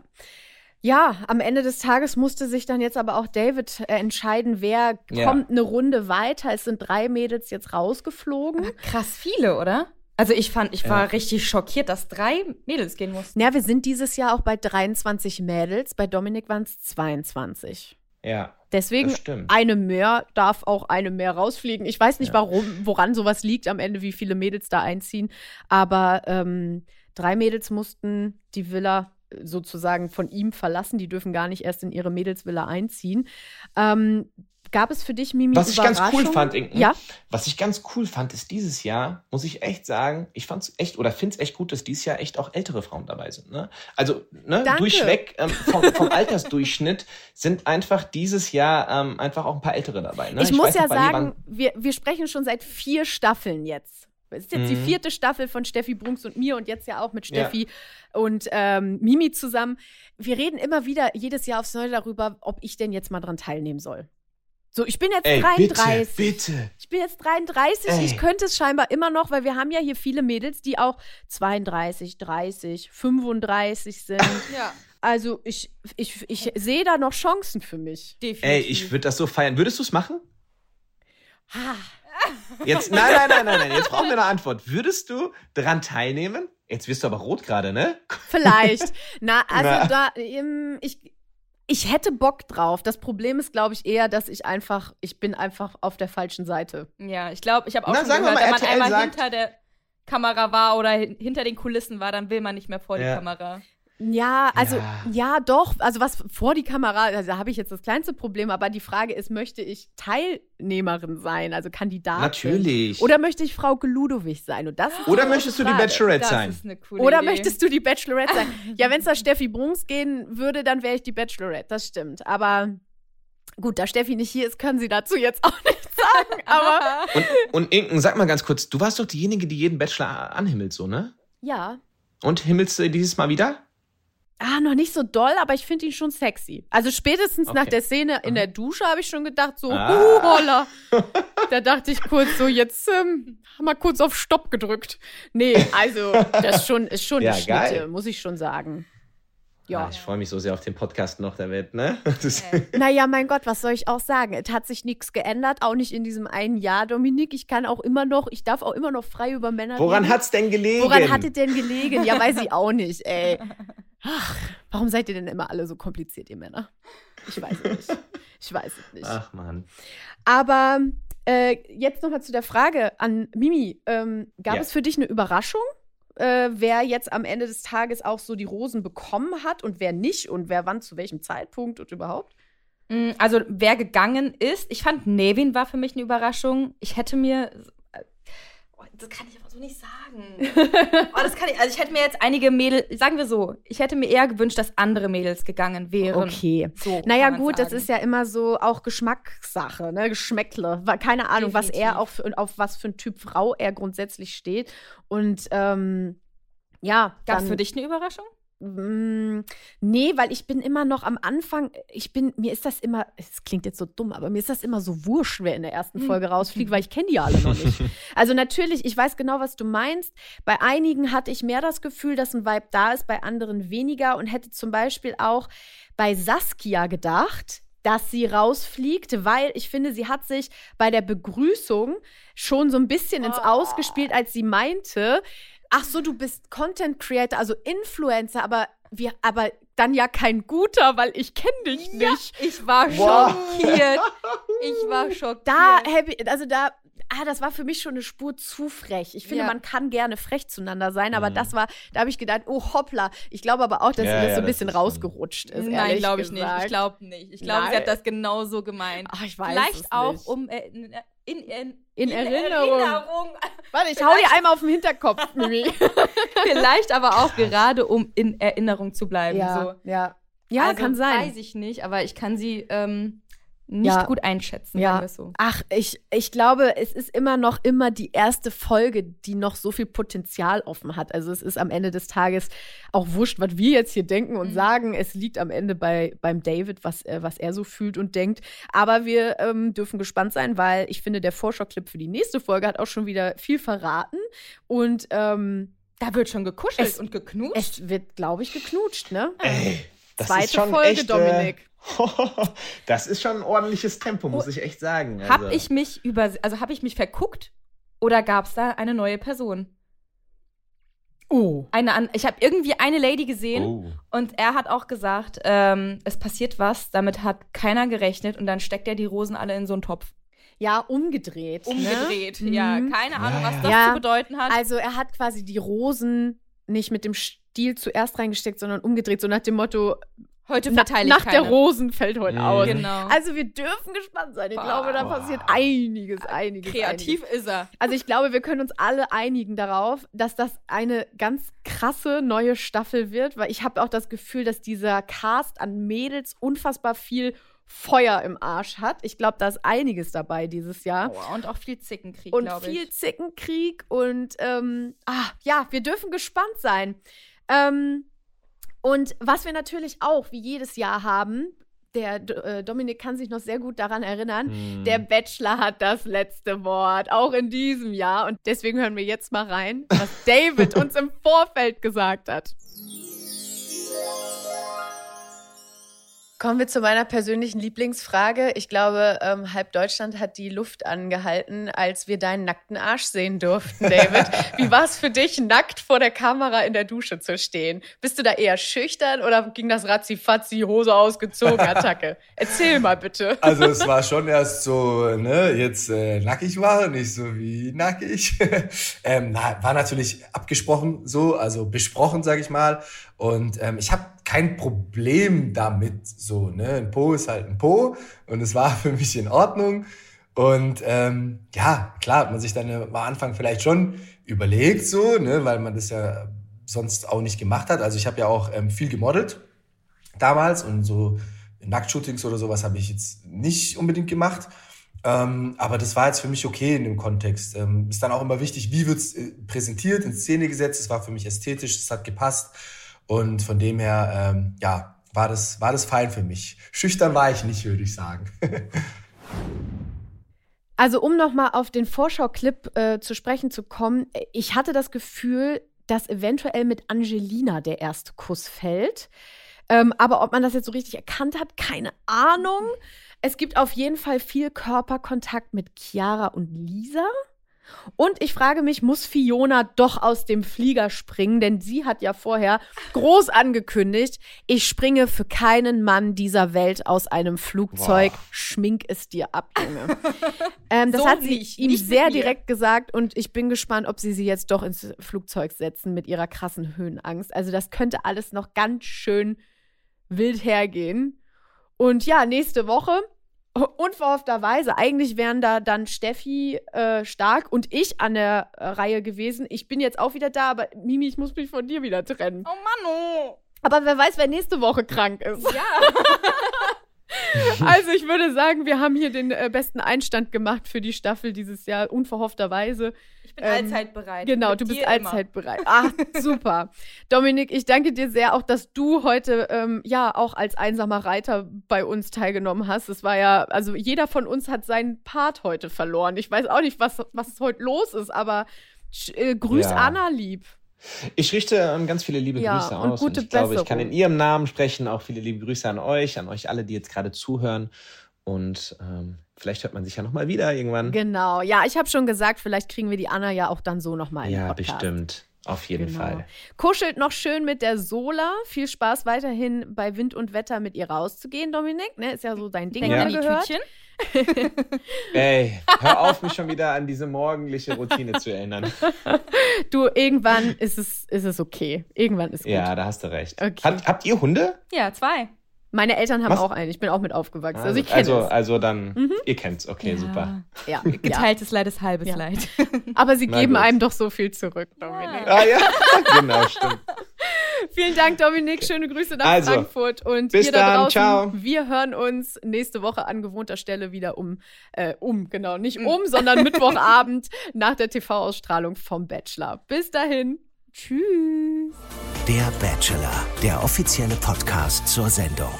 Ja, am Ende des Tages musste sich dann jetzt aber auch David äh, entscheiden, wer ja. kommt eine Runde weiter. Es sind drei Mädels jetzt rausgeflogen. Aber krass viele, oder? Also ich fand, ich war ja. richtig schockiert, dass drei Mädels gehen mussten. Ja, wir sind dieses Jahr auch bei 23 Mädels. Bei Dominik waren es 22. Ja. Deswegen eine mehr darf auch eine mehr rausfliegen. Ich weiß nicht, ja. warum, woran sowas liegt am Ende, wie viele Mädels da einziehen. Aber ähm, drei Mädels mussten die Villa sozusagen von ihm verlassen. Die dürfen gar nicht erst in ihre Mädelsvilla einziehen. Ähm, Gab es für dich Mimi Was ich ganz cool fand, Inken, ja? was ich ganz cool fand, ist dieses Jahr, muss ich echt sagen, ich fand es echt oder finde es echt gut, dass dieses Jahr echt auch ältere Frauen dabei sind. Ne? Also ne, durchweg ähm, vom, vom Altersdurchschnitt sind einfach dieses Jahr ähm, einfach auch ein paar ältere dabei. Ne? Ich, ich muss ja sagen, wir, wir sprechen schon seit vier Staffeln jetzt. Es ist jetzt mhm. die vierte Staffel von Steffi Brunks und mir und jetzt ja auch mit Steffi ja. und ähm, Mimi zusammen. Wir reden immer wieder jedes Jahr aufs Neue darüber, ob ich denn jetzt mal dran teilnehmen soll. So, ich bin jetzt Ey, 33. Bitte, bitte. Ich bin jetzt 33. Ey. Ich könnte es scheinbar immer noch, weil wir haben ja hier viele Mädels, die auch 32, 30, 35 sind. ja. Also ich, ich, ich sehe da noch Chancen für mich. Definitiv. Ey, ich würde das so feiern. Würdest du es machen? Ah. Jetzt, nein, nein, nein, nein, nein. Jetzt brauchen wir eine Antwort. Würdest du daran teilnehmen? Jetzt wirst du aber rot gerade, ne? Vielleicht. Na, also Na. da, ich, ich hätte Bock drauf. Das Problem ist, glaube ich, eher, dass ich einfach, ich bin einfach auf der falschen Seite. Ja, ich glaube, ich habe auch Na, schon gehört, mal, wenn man einmal sagt, hinter der Kamera war oder hinter den Kulissen war, dann will man nicht mehr vor ja. die Kamera. Ja, also ja. ja. doch, also was vor die Kamera, also da habe ich jetzt das kleinste Problem, aber die Frage ist, möchte ich Teilnehmerin sein, also Kandidatin? Natürlich. Oder möchte ich Frau Ludowig sein? Und das Oder möchtest du die Bachelorette das sein? Ist eine coole Oder Idee. möchtest du die Bachelorette sein? ja, wenn es da Steffi Bruns gehen würde, dann wäre ich die Bachelorette, das stimmt. Aber Gut, da Steffi nicht hier ist, können sie dazu jetzt auch nichts sagen. Aber und, und Inken, sag mal ganz kurz, du warst doch diejenige, die jeden Bachelor anhimmelt, so, ne? Ja. Und himmelst du dieses Mal wieder? Ah, noch nicht so doll, aber ich finde ihn schon sexy. Also spätestens okay. nach der Szene in der Dusche habe ich schon gedacht, so, ah. uh, holla. da dachte ich kurz so, jetzt ähm, mal kurz auf Stopp gedrückt. Nee, also das schon, ist schon ja, die Schnitte, geil. muss ich schon sagen. Ja. Ah, ich freue mich so sehr auf den Podcast noch, der wird, ne? naja, mein Gott, was soll ich auch sagen? Es hat sich nichts geändert, auch nicht in diesem einen Jahr, Dominik. Ich kann auch immer noch, ich darf auch immer noch frei über Männer Woran reden. hat's denn gelegen? Woran hat es denn gelegen? Ja, weiß ich auch nicht, ey. Ach, warum seid ihr denn immer alle so kompliziert, ihr Männer? Ich weiß es nicht. Ich weiß es nicht. Ach, Mann. Aber äh, jetzt nochmal zu der Frage an Mimi. Ähm, gab ja. es für dich eine Überraschung? Äh, wer jetzt am Ende des Tages auch so die Rosen bekommen hat und wer nicht und wer wann zu welchem Zeitpunkt und überhaupt? Mm, also wer gegangen ist, ich fand Nevin war für mich eine Überraschung. Ich hätte mir das kann ich aber so nicht sagen. oh, das kann ich, also ich hätte mir jetzt einige Mädels, sagen wir so, ich hätte mir eher gewünscht, dass andere Mädels gegangen wären. Okay. So naja, gut, sagen. das ist ja immer so auch Geschmackssache, ne? Geschmäckle. Keine Ahnung, Definitiv. was er auch für, auf was für ein Typ Frau er grundsätzlich steht. Und ähm, ja. Gab es für dich eine Überraschung? Mm, nee, weil ich bin immer noch am Anfang, ich bin, mir ist das immer, es klingt jetzt so dumm, aber mir ist das immer so wurscht, wer in der ersten mhm. Folge rausfliegt, weil ich kenne die alle noch nicht. Also natürlich, ich weiß genau, was du meinst. Bei einigen hatte ich mehr das Gefühl, dass ein Vibe da ist, bei anderen weniger und hätte zum Beispiel auch bei Saskia gedacht, dass sie rausfliegt, weil ich finde, sie hat sich bei der Begrüßung schon so ein bisschen ins oh. Ausgespielt, als sie meinte, ach so, du bist Content Creator, also Influencer, aber wir, aber dann ja kein guter, weil ich kenne dich ja, nicht. Ich war wow. schockiert. Ich war schockiert. Da, happy, also da, ah, das war für mich schon eine Spur zu frech. Ich finde, ja. man kann gerne frech zueinander sein, aber mhm. das war, da habe ich gedacht, oh hoppla. Ich glaube aber auch, dass ja, sie das so ein bisschen rausgerutscht ist. Nein, glaube ich nicht. Ich glaube nicht. Ich glaube, sie hat das genau so gemeint. Ach, ich weiß Vielleicht auch nicht. um äh, in, in, in, in Erinnerung. Erinnerung. Warte, ich hau dir einmal auf den Hinterkopf, Mimi. Vielleicht aber auch gerade, um in Erinnerung zu bleiben. Ja, so. ja. Ja, also, kann sein. Weiß ich nicht, aber ich kann sie ähm, nicht ja. gut einschätzen, ja. so. Ach, ich, ich glaube, es ist immer noch immer die erste Folge, die noch so viel Potenzial offen hat. Also es ist am Ende des Tages auch wurscht, was wir jetzt hier denken und mhm. sagen. Es liegt am Ende bei, beim David, was, äh, was er so fühlt und denkt. Aber wir ähm, dürfen gespannt sein, weil ich finde, der Vorschau-Clip für die nächste Folge hat auch schon wieder viel verraten. Und ähm, da wird schon gekuschelt es, und geknutscht. Es wird, glaube ich, geknutscht, ne? Ey, das Zweite ist schon Folge, echt, äh, Dominik. das ist schon ein ordentliches Tempo, muss oh, ich echt sagen. Also. Habe ich mich über, also habe ich mich verguckt oder gab es da eine neue Person? Oh. Eine ich habe irgendwie eine Lady gesehen oh. und er hat auch gesagt, ähm, es passiert was, damit hat keiner gerechnet und dann steckt er die Rosen alle in so einen Topf. Ja, umgedreht. Ne? Umgedreht, ne? ja. Mhm. Keine Ahnung, ja, was das ja. zu bedeuten hat. Also er hat quasi die Rosen nicht mit dem Stiel zuerst reingesteckt, sondern umgedreht, so nach dem Motto, Heute verteile Na, Nach keine. der Rosen fällt heute ja. aus. Genau. Also wir dürfen gespannt sein. Ich Boah. glaube, da passiert einiges, einiges. Kreativ einiges. ist er. Also ich glaube, wir können uns alle einigen darauf, dass das eine ganz krasse neue Staffel wird, weil ich habe auch das Gefühl, dass dieser Cast an Mädels unfassbar viel Feuer im Arsch hat. Ich glaube, da ist einiges dabei dieses Jahr. Oh, und auch viel Zickenkrieg, Und viel Zickenkrieg und ähm, ah, ja, wir dürfen gespannt sein. Ähm, und was wir natürlich auch wie jedes Jahr haben, der äh, Dominik kann sich noch sehr gut daran erinnern, hm. der Bachelor hat das letzte Wort, auch in diesem Jahr. Und deswegen hören wir jetzt mal rein, was David uns im Vorfeld gesagt hat. Kommen wir zu meiner persönlichen Lieblingsfrage. Ich glaube, ähm, halb Deutschland hat die Luft angehalten, als wir deinen nackten Arsch sehen durften, David. Wie war es für dich, nackt vor der Kamera in der Dusche zu stehen? Bist du da eher schüchtern oder ging das ratzi-fatzi, Hose ausgezogen, Attacke? Erzähl mal bitte. Also es war schon erst so, ne, jetzt äh, nackig war, nicht so wie nackig. ähm, na, war natürlich abgesprochen so, also besprochen, sag ich mal. Und ähm, ich habe kein Problem damit. So, ne? Ein Po ist halt ein Po und es war für mich in Ordnung. Und ähm, ja, klar, hat man sich dann am Anfang vielleicht schon überlegt, so, ne, weil man das ja sonst auch nicht gemacht hat. Also ich habe ja auch ähm, viel gemodelt damals und so Nacktshootings oder sowas habe ich jetzt nicht unbedingt gemacht. Ähm, aber das war jetzt für mich okay in dem Kontext. Ähm, ist dann auch immer wichtig, wie wird's äh, präsentiert, in Szene gesetzt. Es war für mich ästhetisch, es hat gepasst. Und von dem her, ähm, ja, war das, war das fein für mich. Schüchtern war ich nicht, würde ich sagen. also um nochmal auf den Vorschau-Clip äh, zu sprechen zu kommen, ich hatte das Gefühl, dass eventuell mit Angelina der erste Kuss fällt. Ähm, aber ob man das jetzt so richtig erkannt hat, keine Ahnung. Es gibt auf jeden Fall viel Körperkontakt mit Chiara und Lisa. Und ich frage mich, muss Fiona doch aus dem Flieger springen? Denn sie hat ja vorher groß angekündigt, ich springe für keinen Mann dieser Welt aus einem Flugzeug. Boah. Schmink es dir ab, Junge. ähm, das so hat sie nicht, ihm nicht sehr direkt gesagt und ich bin gespannt, ob sie sie jetzt doch ins Flugzeug setzen mit ihrer krassen Höhenangst. Also das könnte alles noch ganz schön wild hergehen. Und ja, nächste Woche unverhoffterweise, eigentlich wären da dann Steffi äh, stark und ich an der äh, Reihe gewesen. Ich bin jetzt auch wieder da, aber Mimi, ich muss mich von dir wieder trennen. Oh Mann, oh. Aber wer weiß, wer nächste Woche krank ist. Ja. also ich würde sagen, wir haben hier den äh, besten Einstand gemacht für die Staffel dieses Jahr, unverhoffterweise. Ich bin ähm, allzeit bereit. Genau, Mit du bist allzeit bereit. Ah, super. Dominik, ich danke dir sehr auch, dass du heute ähm, ja auch als einsamer Reiter bei uns teilgenommen hast. Es war ja, also jeder von uns hat seinen Part heute verloren. Ich weiß auch nicht, was, was heute los ist, aber äh, grüß ja. Anna lieb. Ich richte ähm, ganz viele liebe ja, Grüße aus. Und, und ich glaube, ich kann in Ihrem Namen sprechen. Auch viele liebe Grüße an euch, an euch alle, die jetzt gerade zuhören. Und ähm, vielleicht hört man sich ja nochmal wieder irgendwann. Genau, ja, ich habe schon gesagt, vielleicht kriegen wir die Anna ja auch dann so nochmal in Ja, Podcast. bestimmt. Auf jeden genau. Fall. Kuschelt noch schön mit der Sola. Viel Spaß weiterhin bei Wind und Wetter mit ihr rauszugehen, Dominik. Ne? Ist ja so dein Ding, ja. gehört. Ey, hör auf, mich schon wieder an diese morgendliche Routine zu erinnern. Du, irgendwann ist es, ist es okay. Irgendwann ist es gut. Ja, da hast du recht. Okay. Hat, habt ihr Hunde? Ja, zwei. Meine Eltern haben Was? auch einen. Ich bin auch mit aufgewachsen. Also, also ich also, es. also dann, mhm. ihr kennt's. Okay, ja. super. Ja. Geteiltes Leid ist halbes ja. Leid. Aber sie geben einem doch so viel zurück, Dominik. Ah ja, genau, stimmt. Vielen Dank, Dominik. Schöne Grüße nach also, Frankfurt. Und bis ihr da dann, draußen, ciao. wir hören uns nächste Woche an gewohnter Stelle wieder um, äh, um, genau, nicht um, sondern Mittwochabend nach der TV-Ausstrahlung vom Bachelor. Bis dahin. Tschüss. Der Bachelor, der offizielle Podcast zur Sendung.